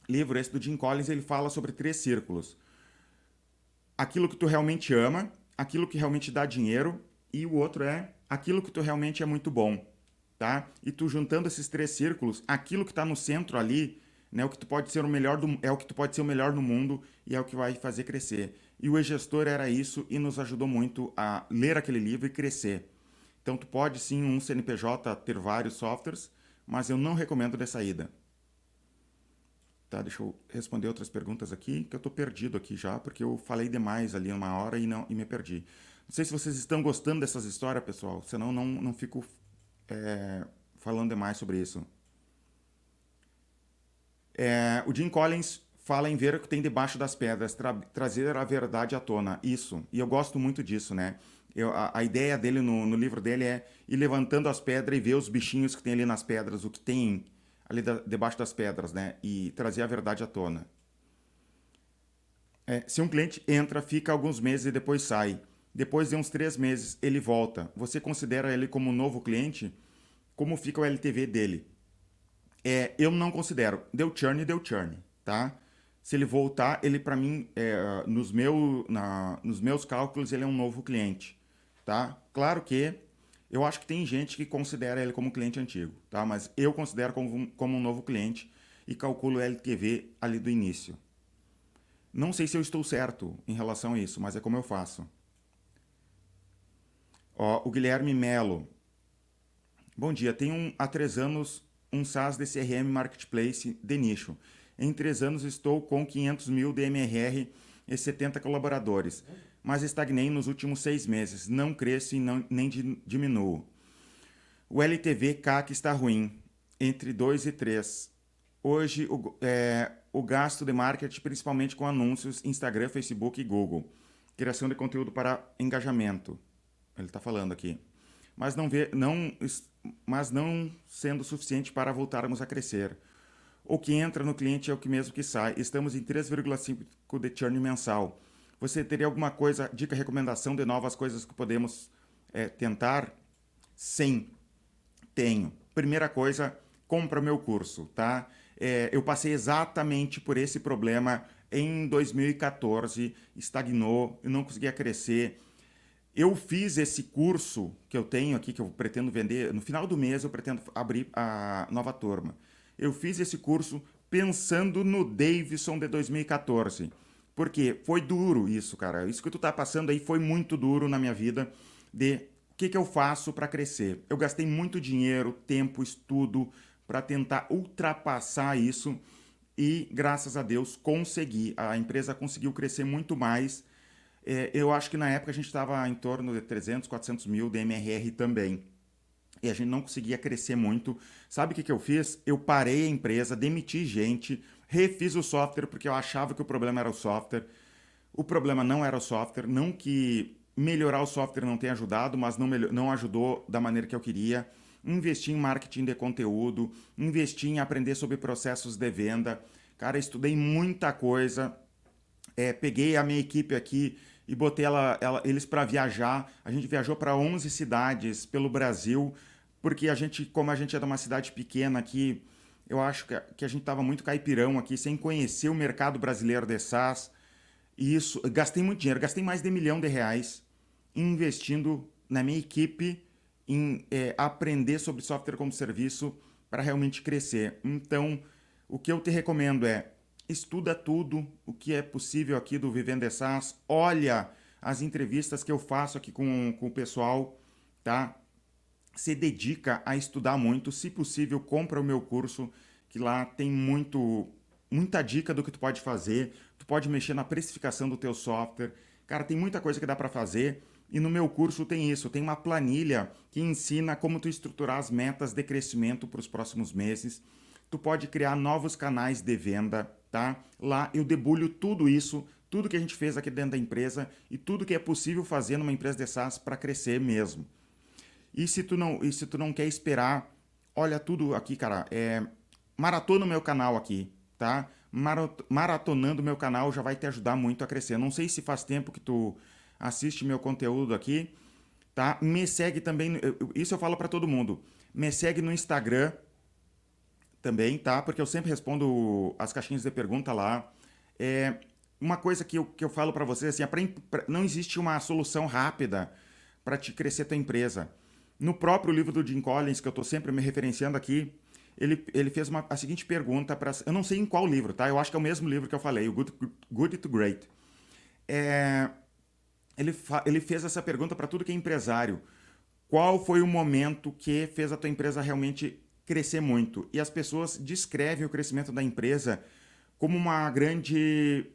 livro, esse do Jim Collins, ele fala sobre três círculos. Aquilo que tu realmente ama, aquilo que realmente dá dinheiro, e o outro é aquilo que tu realmente é muito bom, tá? E tu juntando esses três círculos, aquilo que está no centro ali, né, o que tu pode ser o melhor do, é o que tu pode ser o melhor no mundo e é o que vai fazer crescer. E o e-gestor era isso e nos ajudou muito a ler aquele livro e crescer. Então tu pode sim um CNPJ ter vários softwares, mas eu não recomendo de saída. Tá, deixa eu responder outras perguntas aqui, que eu estou perdido aqui já, porque eu falei demais ali uma hora e não e me perdi. Não sei se vocês estão gostando dessas histórias, pessoal, senão não, não fico é, falando demais sobre isso. É, o Jim Collins fala em ver o que tem debaixo das pedras, tra trazer a verdade à tona. Isso. E eu gosto muito disso, né? Eu, a, a, ideia dele no, no, livro dele é ir levantando as pedras e ver os bichinhos que tem ali nas pedras, o que tem ali da, debaixo das pedras, né? E trazer a verdade à tona. É, se um cliente entra, fica alguns meses e depois sai. Depois de uns três meses, ele volta. Você considera ele como um novo cliente? Como fica o LTV dele? É, eu não considero. Deu churn, deu churn, tá? Se ele voltar, ele para mim, é, nos, meu, na, nos meus cálculos, ele é um novo cliente, tá? Claro que eu acho que tem gente que considera ele como cliente antigo, tá? Mas eu considero como, como um novo cliente e calculo LTV ali do início. Não sei se eu estou certo em relação a isso, mas é como eu faço. Ó, o Guilherme Melo. Bom dia. Tenho um, há três anos um SaaS de CRM Marketplace de nicho. Em três anos estou com 500 mil de MRR e 70 colaboradores, mas estagnei nos últimos seis meses. Não cresço e não, nem diminuo. O LTV CAC está ruim, entre 2 e 3. Hoje, o, é, o gasto de marketing, principalmente com anúncios Instagram, Facebook e Google. Criação de conteúdo para engajamento. Ele está falando aqui. Mas não, vê, não, mas não sendo suficiente para voltarmos a crescer. O que entra no cliente é o que mesmo que sai. Estamos em 3,5 de churn mensal. Você teria alguma coisa, dica, recomendação de novas coisas que podemos é, tentar? Sim, tenho. Primeira coisa, compra meu curso, tá? É, eu passei exatamente por esse problema em 2014, estagnou, eu não conseguia crescer eu fiz esse curso que eu tenho aqui, que eu pretendo vender, no final do mês eu pretendo abrir a nova turma. Eu fiz esse curso pensando no Davidson de 2014. Porque foi duro isso, cara. Isso que tu tá passando aí foi muito duro na minha vida de o que, que eu faço para crescer. Eu gastei muito dinheiro, tempo, estudo para tentar ultrapassar isso e graças a Deus consegui. A empresa conseguiu crescer muito mais é, eu acho que na época a gente estava em torno de 300, 400 mil de MRR também. e a gente não conseguia crescer muito. Sabe o que, que eu fiz? Eu parei a empresa, demiti gente, refiz o software porque eu achava que o problema era o software. O problema não era o software, não que melhorar o software não tenha ajudado, mas não, não ajudou da maneira que eu queria. Investi em marketing de conteúdo, investi em aprender sobre processos de venda. Cara, estudei muita coisa. É, peguei a minha equipe aqui e botei ela, ela eles para viajar. A gente viajou para 11 cidades pelo Brasil, porque a gente, como a gente é de uma cidade pequena aqui, eu acho que, que a gente estava muito caipirão aqui, sem conhecer o mercado brasileiro de SaaS. E isso, gastei muito dinheiro, gastei mais de um milhão de reais investindo na minha equipe em é, aprender sobre software como serviço para realmente crescer. Então, o que eu te recomendo é estuda tudo o que é possível aqui do Vivendo SaaS, olha as entrevistas que eu faço aqui com, com o pessoal, tá? Se dedica a estudar muito, se possível, compra o meu curso, que lá tem muito muita dica do que tu pode fazer, tu pode mexer na precificação do teu software. Cara, tem muita coisa que dá para fazer. E no meu curso tem isso, tem uma planilha que ensina como tu estruturar as metas de crescimento para os próximos meses. Tu pode criar novos canais de venda, tá? Lá eu debulho tudo isso, tudo que a gente fez aqui dentro da empresa e tudo que é possível fazer numa empresa de SaaS para crescer mesmo. E se tu não, e se tu não quer esperar, olha tudo aqui, cara, é maratona o meu canal aqui, tá? Maratonando meu canal já vai te ajudar muito a crescer. Não sei se faz tempo que tu assiste meu conteúdo aqui, tá? Me segue também, isso eu falo para todo mundo. Me segue no Instagram também, tá? Porque eu sempre respondo as caixinhas de pergunta lá. É, uma coisa que eu, que eu falo para vocês assim, é pra, pra, não existe uma solução rápida para te crescer tua empresa. No próprio livro do Jim Collins, que eu estou sempre me referenciando aqui, ele, ele fez uma, a seguinte pergunta para. Eu não sei em qual livro, tá? Eu acho que é o mesmo livro que eu falei, o Good, Good to Great. É, ele, ele fez essa pergunta para tudo que é empresário. Qual foi o momento que fez a tua empresa realmente crescer muito? E as pessoas descrevem o crescimento da empresa como uma grande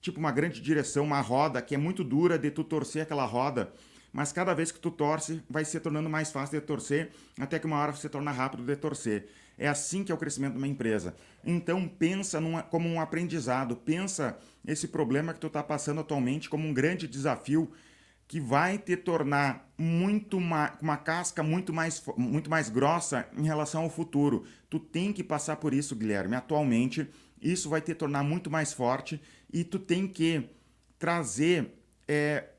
tipo uma grande direção, uma roda que é muito dura de tu torcer aquela roda, mas cada vez que tu torce vai se tornando mais fácil de torcer, até que uma hora se torna rápido de torcer. É assim que é o crescimento de uma empresa. Então pensa numa, como um aprendizado, pensa esse problema que tu está passando atualmente como um grande desafio que vai te tornar muito uma, uma casca muito mais, muito mais grossa em relação ao futuro. Tu tem que passar por isso, Guilherme. Atualmente, isso vai te tornar muito mais forte e tu tem que trazer é,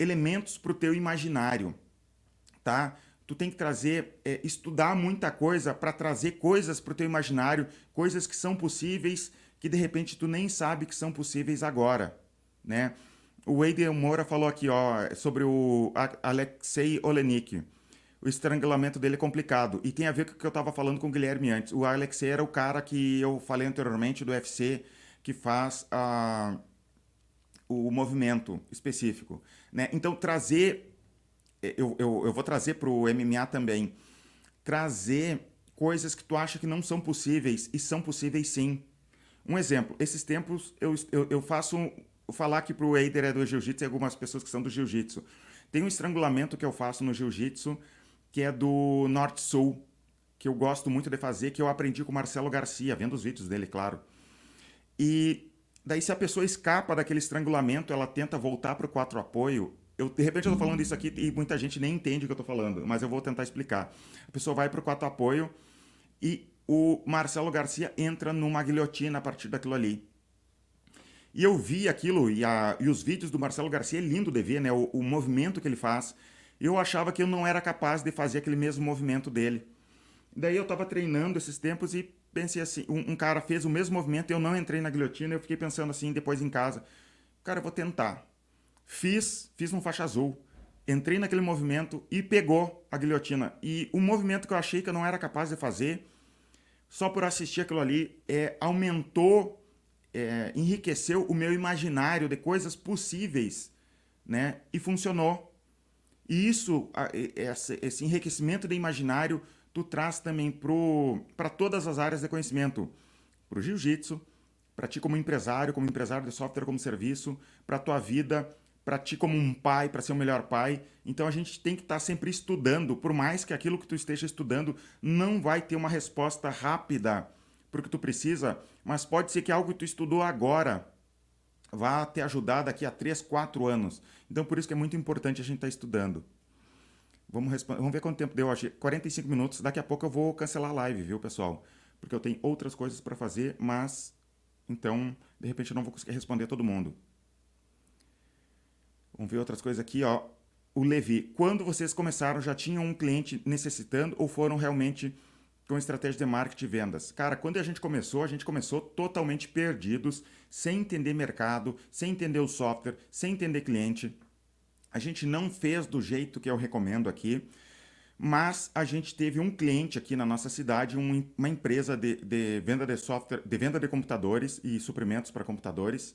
elementos para o teu imaginário, tá? tu tem que trazer, é, estudar muita coisa para trazer coisas para o teu imaginário, coisas que são possíveis, que de repente tu nem sabe que são possíveis agora, né? O Wade Moura falou aqui, ó, sobre o Alexei Olenik. O estrangulamento dele é complicado. E tem a ver com o que eu estava falando com o Guilherme antes. O Alexei era o cara que eu falei anteriormente do UFC, que faz a, o movimento específico. Né? Então, trazer eu, eu, eu vou trazer para o MMA também, trazer coisas que tu acha que não são possíveis e são possíveis sim. Um exemplo, esses tempos eu, eu, eu faço, vou falar aqui para o Eider é do Jiu-Jitsu e algumas pessoas que são do Jiu-Jitsu. Tem um estrangulamento que eu faço no Jiu-Jitsu que é do Norte-Sul, que eu gosto muito de fazer, que eu aprendi com o Marcelo Garcia, vendo os vídeos dele, claro. E daí se a pessoa escapa daquele estrangulamento, ela tenta voltar para o quatro apoio, eu, de repente eu tô falando isso aqui e muita gente nem entende o que eu tô falando, mas eu vou tentar explicar. A pessoa vai para o quatro apoio e o Marcelo Garcia entra numa guilhotina a partir daquilo ali. E eu vi aquilo, e, a, e os vídeos do Marcelo Garcia é lindo de ver, né? O, o movimento que ele faz. Eu achava que eu não era capaz de fazer aquele mesmo movimento dele. Daí eu estava treinando esses tempos e pensei assim: um, um, cara fez o mesmo movimento, eu não entrei na guilhotina, eu fiquei pensando assim depois em casa: cara, eu vou tentar. Fiz, fiz um faixa azul. Entrei naquele movimento e pegou a guilhotina. E um movimento que eu achei que eu não era capaz de fazer, só por assistir aquilo ali, é, aumentou, é, enriqueceu o meu imaginário de coisas possíveis, né? E funcionou. E isso, esse enriquecimento de imaginário, tu traz também para todas as áreas de conhecimento. Para o jiu-jitsu, para ti como empresário, como empresário de software como serviço, para tua vida, para ti como um pai, para ser o melhor pai. Então a gente tem que estar tá sempre estudando, por mais que aquilo que tu esteja estudando não vai ter uma resposta rápida para o que tu precisa, mas pode ser que algo que tu estudou agora vá te ajudar daqui a 3, 4 anos. Então por isso que é muito importante a gente estar tá estudando. Vamos, Vamos ver quanto tempo deu hoje. 45 minutos. Daqui a pouco eu vou cancelar a live, viu, pessoal? Porque eu tenho outras coisas para fazer, mas então, de repente eu não vou conseguir responder todo mundo. Vamos ver outras coisas aqui, ó. O Levi, quando vocês começaram, já tinham um cliente necessitando ou foram realmente com estratégia de marketing e vendas? Cara, quando a gente começou, a gente começou totalmente perdidos, sem entender mercado, sem entender o software, sem entender cliente. A gente não fez do jeito que eu recomendo aqui, mas a gente teve um cliente aqui na nossa cidade, um, uma empresa de, de venda de software, de venda de computadores e suprimentos para computadores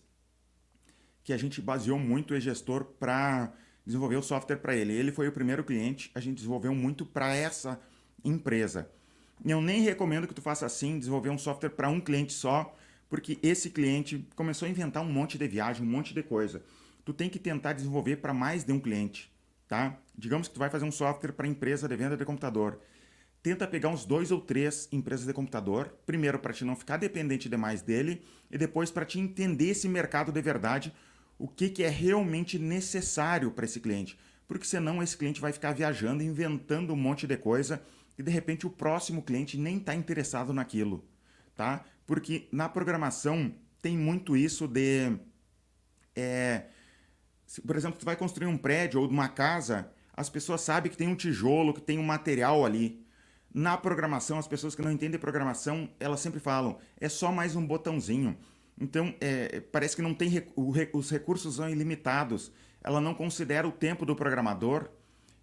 que a gente baseou muito o gestor para desenvolver o software para ele. Ele foi o primeiro cliente, a gente desenvolveu muito para essa empresa. Eu nem recomendo que tu faça assim, desenvolver um software para um cliente só, porque esse cliente começou a inventar um monte de viagem, um monte de coisa. Tu tem que tentar desenvolver para mais de um cliente, tá? Digamos que tu vai fazer um software para empresa de venda de computador. Tenta pegar uns dois ou três empresas de computador, primeiro para te não ficar dependente demais dele e depois para te entender esse mercado de verdade, o que, que é realmente necessário para esse cliente. Porque senão esse cliente vai ficar viajando, inventando um monte de coisa e de repente o próximo cliente nem está interessado naquilo, tá? Porque na programação tem muito isso de, é, por exemplo, tu vai construir um prédio ou uma casa, as pessoas sabem que tem um tijolo, que tem um material ali. Na programação, as pessoas que não entendem programação, elas sempre falam, é só mais um botãozinho. Então, é, parece que não tem os recursos são ilimitados. Ela não considera o tempo do programador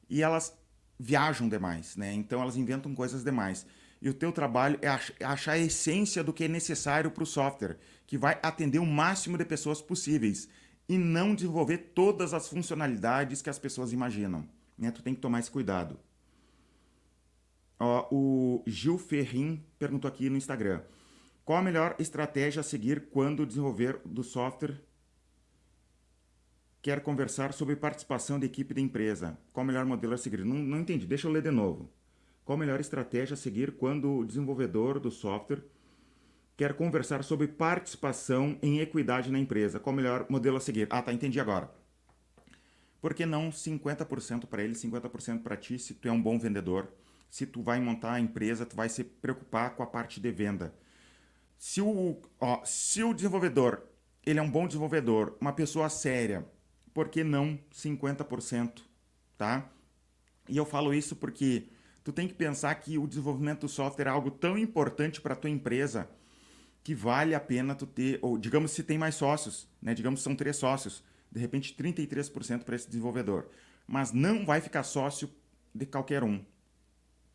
e elas viajam demais, né? Então elas inventam coisas demais. E o teu trabalho é, é achar a essência do que é necessário para o software, que vai atender o máximo de pessoas possíveis e não desenvolver todas as funcionalidades que as pessoas imaginam. Né? Tu tem que tomar esse cuidado. Ó, o Gil Ferrin perguntou aqui no Instagram. Qual a melhor estratégia a seguir quando desenvolver do software quer conversar sobre participação da equipe da empresa? Qual o melhor modelo a seguir? Não, não entendi, deixa eu ler de novo. Qual a melhor estratégia a seguir quando o desenvolvedor do software quer conversar sobre participação em equidade na empresa? Qual o melhor modelo a seguir? Ah, tá, entendi agora. Por que não 50% para ele, 50% para ti, se tu é um bom vendedor? Se tu vai montar a empresa, tu vai se preocupar com a parte de venda. Se o, ó, se o desenvolvedor ele é um bom desenvolvedor, uma pessoa séria, por que não 50%? Tá? E eu falo isso porque tu tem que pensar que o desenvolvimento do software é algo tão importante para tua empresa que vale a pena tu ter, ou digamos se tem mais sócios, né? digamos são três sócios, de repente 33% para esse desenvolvedor. Mas não vai ficar sócio de qualquer um.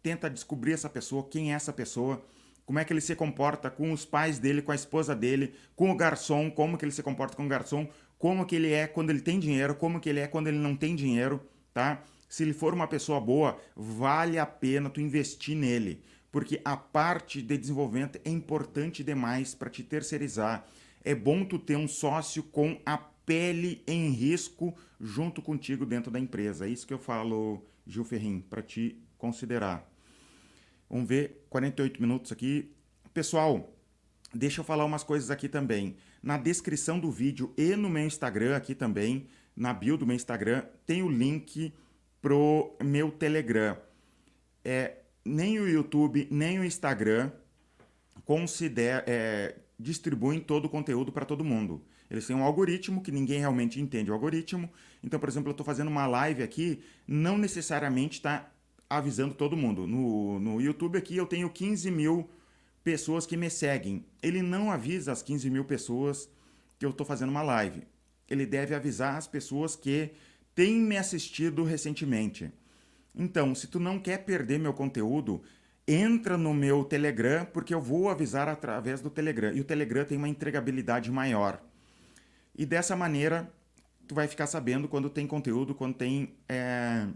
Tenta descobrir essa pessoa, quem é essa pessoa, como é que ele se comporta com os pais dele, com a esposa dele, com o garçom, como que ele se comporta com o garçom, como que ele é quando ele tem dinheiro, como que ele é quando ele não tem dinheiro, tá? Se ele for uma pessoa boa, vale a pena tu investir nele, porque a parte de desenvolvimento é importante demais para te terceirizar. É bom tu ter um sócio com a pele em risco junto contigo dentro da empresa. É isso que eu falo, Gil Ferrin, para te considerar. Vamos ver, 48 minutos aqui. Pessoal, deixa eu falar umas coisas aqui também. Na descrição do vídeo e no meu Instagram aqui também, na bio do meu Instagram, tem o link pro meu Telegram. É, nem o YouTube, nem o Instagram considera, é, distribuem todo o conteúdo para todo mundo. Eles têm um algoritmo que ninguém realmente entende o algoritmo. Então, por exemplo, eu estou fazendo uma live aqui, não necessariamente está avisando todo mundo. No, no YouTube aqui eu tenho 15 mil pessoas que me seguem. Ele não avisa as 15 mil pessoas que eu estou fazendo uma live. Ele deve avisar as pessoas que têm me assistido recentemente. Então, se tu não quer perder meu conteúdo, entra no meu Telegram, porque eu vou avisar através do Telegram. E o Telegram tem uma entregabilidade maior. E dessa maneira, tu vai ficar sabendo quando tem conteúdo, quando tem é,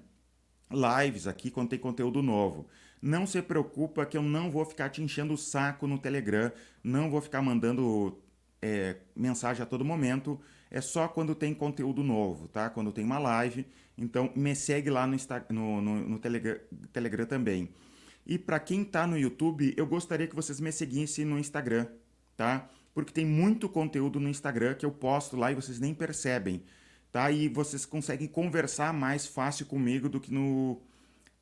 lives aqui quando tem conteúdo novo. Não se preocupa que eu não vou ficar te enchendo o saco no Telegram, não vou ficar mandando é, mensagem a todo momento, é só quando tem conteúdo novo, tá? Quando tem uma live. Então, me segue lá no, Insta, no, no, no Telegram, Telegram também. E para quem está no YouTube, eu gostaria que vocês me seguissem no Instagram, tá? Porque tem muito conteúdo no Instagram que eu posto lá e vocês nem percebem, tá? E vocês conseguem conversar mais fácil comigo do que no,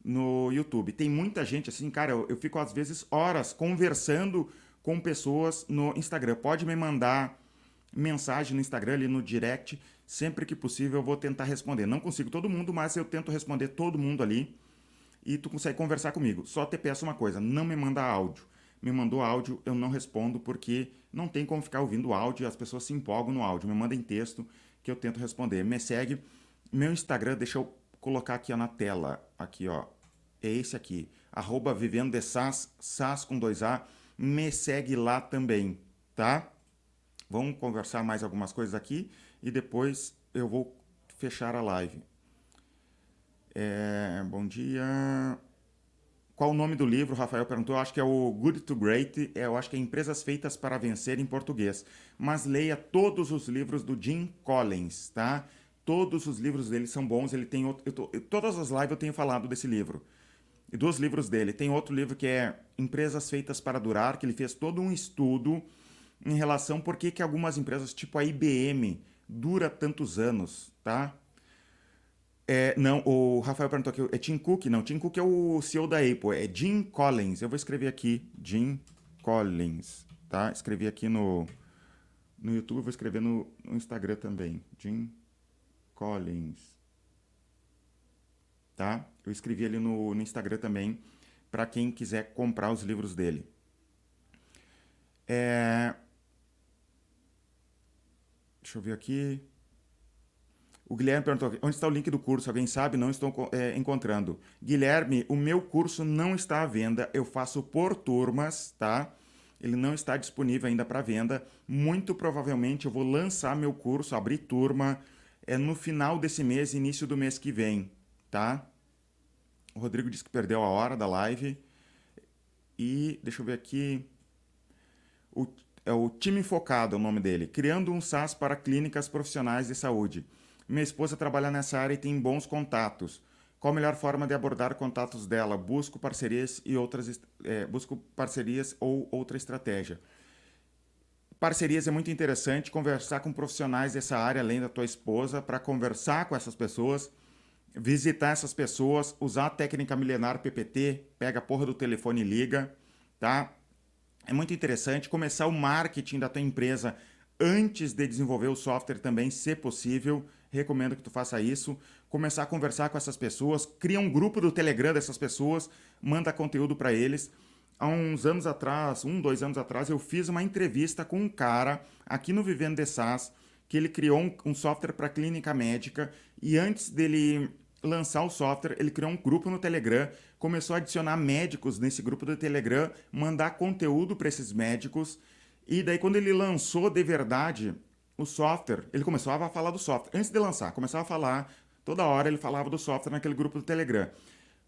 no YouTube. Tem muita gente assim, cara, eu, eu fico às vezes horas conversando com pessoas no Instagram. Pode me mandar mensagem no Instagram, ali no direct. Sempre que possível eu vou tentar responder. Não consigo todo mundo, mas eu tento responder todo mundo ali. E tu consegue conversar comigo. Só te peço uma coisa, não me manda áudio. Me mandou áudio, eu não respondo porque não tem como ficar ouvindo áudio as pessoas se empolgam no áudio. Me manda em texto que eu tento responder. Me segue. Meu Instagram, deixa eu colocar aqui ó, na tela. Aqui, ó. É esse aqui. Arroba Vivendo de SAS, SAS com dois A. Me segue lá também, tá? Vamos conversar mais algumas coisas aqui e depois eu vou fechar a live. É, bom dia. Qual o nome do livro? Rafael perguntou. Eu acho que é o Good to Great. É, eu acho que é Empresas Feitas para Vencer em português. Mas leia todos os livros do Jim Collins, tá? Todos os livros dele são bons. Ele tem outro, tô, todas as lives eu tenho falado desse livro. E dos livros dele. Tem outro livro que é Empresas Feitas para Durar, que ele fez todo um estudo em relação por que, que algumas empresas, tipo a IBM, dura tantos anos, tá? É, não, o Rafael perguntou aqui, é Tim Cook? Não, Tim Cook é o CEO da Apple, é Jim Collins. Eu vou escrever aqui, Jim Collins, tá? Escrevi aqui no, no YouTube, vou escrever no, no Instagram também, Jim Collins, tá? Eu escrevi ali no, no Instagram também, para quem quiser comprar os livros dele. É, Deixa eu ver aqui. O Guilherme perguntou: onde está o link do curso? Alguém sabe? Não estou é, encontrando. Guilherme, o meu curso não está à venda. Eu faço por turmas, tá? Ele não está disponível ainda para venda. Muito provavelmente eu vou lançar meu curso, abrir turma, é no final desse mês, início do mês que vem, tá? O Rodrigo disse que perdeu a hora da live. E deixa eu ver aqui. O é o Time Focado, é o nome dele, criando um SaaS para clínicas profissionais de saúde. Minha esposa trabalha nessa área e tem bons contatos. Qual a melhor forma de abordar contatos dela? Busco parcerias e outras é, busco parcerias ou outra estratégia. Parcerias é muito interessante conversar com profissionais dessa área além da tua esposa para conversar com essas pessoas, visitar essas pessoas, usar a técnica milenar PPT, pega a porra do telefone e liga, tá? É muito interessante começar o marketing da tua empresa antes de desenvolver o software também, se possível. Recomendo que tu faça isso. Começar a conversar com essas pessoas, cria um grupo do Telegram dessas pessoas, manda conteúdo para eles. Há uns anos atrás, um, dois anos atrás, eu fiz uma entrevista com um cara aqui no Vivendo de SaaS, que ele criou um, um software para clínica médica e antes dele lançar o software, ele criou um grupo no Telegram, começou a adicionar médicos nesse grupo do Telegram, mandar conteúdo para esses médicos. E daí, quando ele lançou de verdade o software, ele começou a falar do software. Antes de lançar, começava a falar, toda hora ele falava do software naquele grupo do Telegram.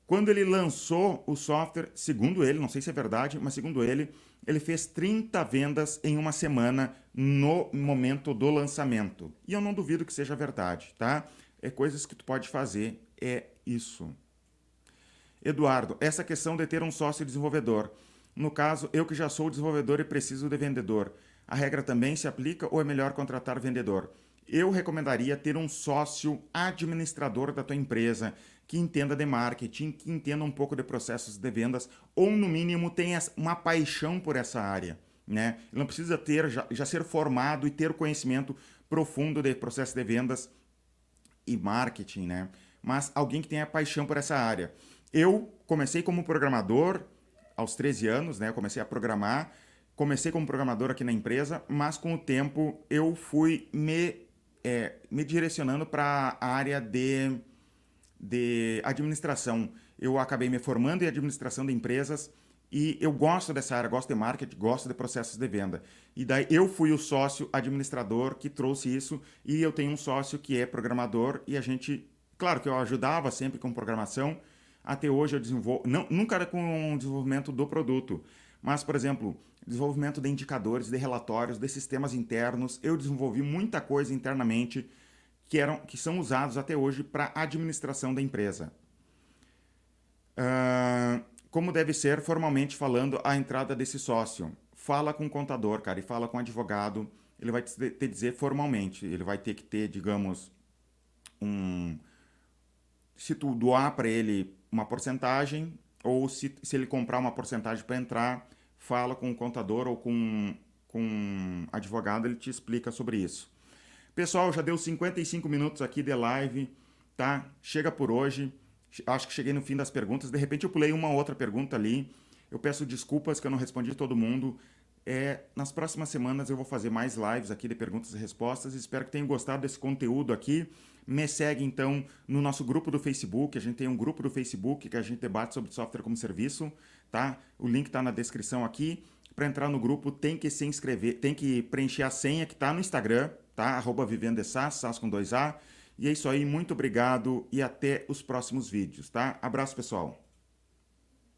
Quando ele lançou o software, segundo ele, não sei se é verdade, mas segundo ele, ele fez 30 vendas em uma semana no momento do lançamento. E eu não duvido que seja verdade, tá? É coisas que tu pode fazer, é isso. Eduardo, essa questão de ter um sócio desenvolvedor. No caso, eu que já sou desenvolvedor e preciso de vendedor. A regra também se aplica ou é melhor contratar vendedor? Eu recomendaria ter um sócio administrador da tua empresa que entenda de marketing, que entenda um pouco de processos de vendas ou no mínimo tenha uma paixão por essa área, né? Ele não precisa ter já, já ser formado e ter conhecimento profundo de processo de vendas e marketing, né? Mas alguém que tenha paixão por essa área. Eu comecei como programador aos 13 anos, né? Eu comecei a programar. Comecei como programador aqui na empresa, mas com o tempo eu fui me, é, me direcionando para a área de, de administração. Eu acabei me formando em administração de empresas e eu gosto dessa área, gosto de marketing, gosto de processos de venda. E daí eu fui o sócio administrador que trouxe isso e eu tenho um sócio que é programador e a gente, claro que eu ajudava sempre com programação. Até hoje eu desenvolvo, não, nunca era com o desenvolvimento do produto, Mas, por exemplo, desenvolvimento de indicadores, de relatórios, de sistemas internos, eu desenvolvi muita coisa internamente que, eram, que são usados até hoje para administração da empresa. Uh, como deve ser, formalmente falando, a entrada desse sócio? Fala com o contador, cara, e fala com o advogado. Ele vai te, dizer formalmente. Ele vai ter que ter, digamos, um. Se tu doar para ele uma porcentagem, ou se, se ele comprar uma porcentagem para entrar, fala com o contador ou com, com advogado, ele te explica sobre isso. Pessoal, já deu 55 minutos aqui de live, tá? Chega por hoje. Acho que cheguei no fim das perguntas. De repente eu pulei uma outra pergunta ali. Eu peço desculpas que eu não respondi todo mundo. É, nas próximas semanas eu vou fazer mais lives aqui de perguntas e respostas. Espero que tenham gostado desse conteúdo aqui. Me segue então no nosso grupo do Facebook. A gente tem um grupo do Facebook que a gente debate sobre software como serviço, tá? O link está na descrição aqui. Para entrar no grupo tem que se inscrever, tem que preencher a senha que está no Instagram, tá? Arroba SAS com 2A. E é isso aí, muito obrigado e até os próximos vídeos, tá? Abraço, pessoal.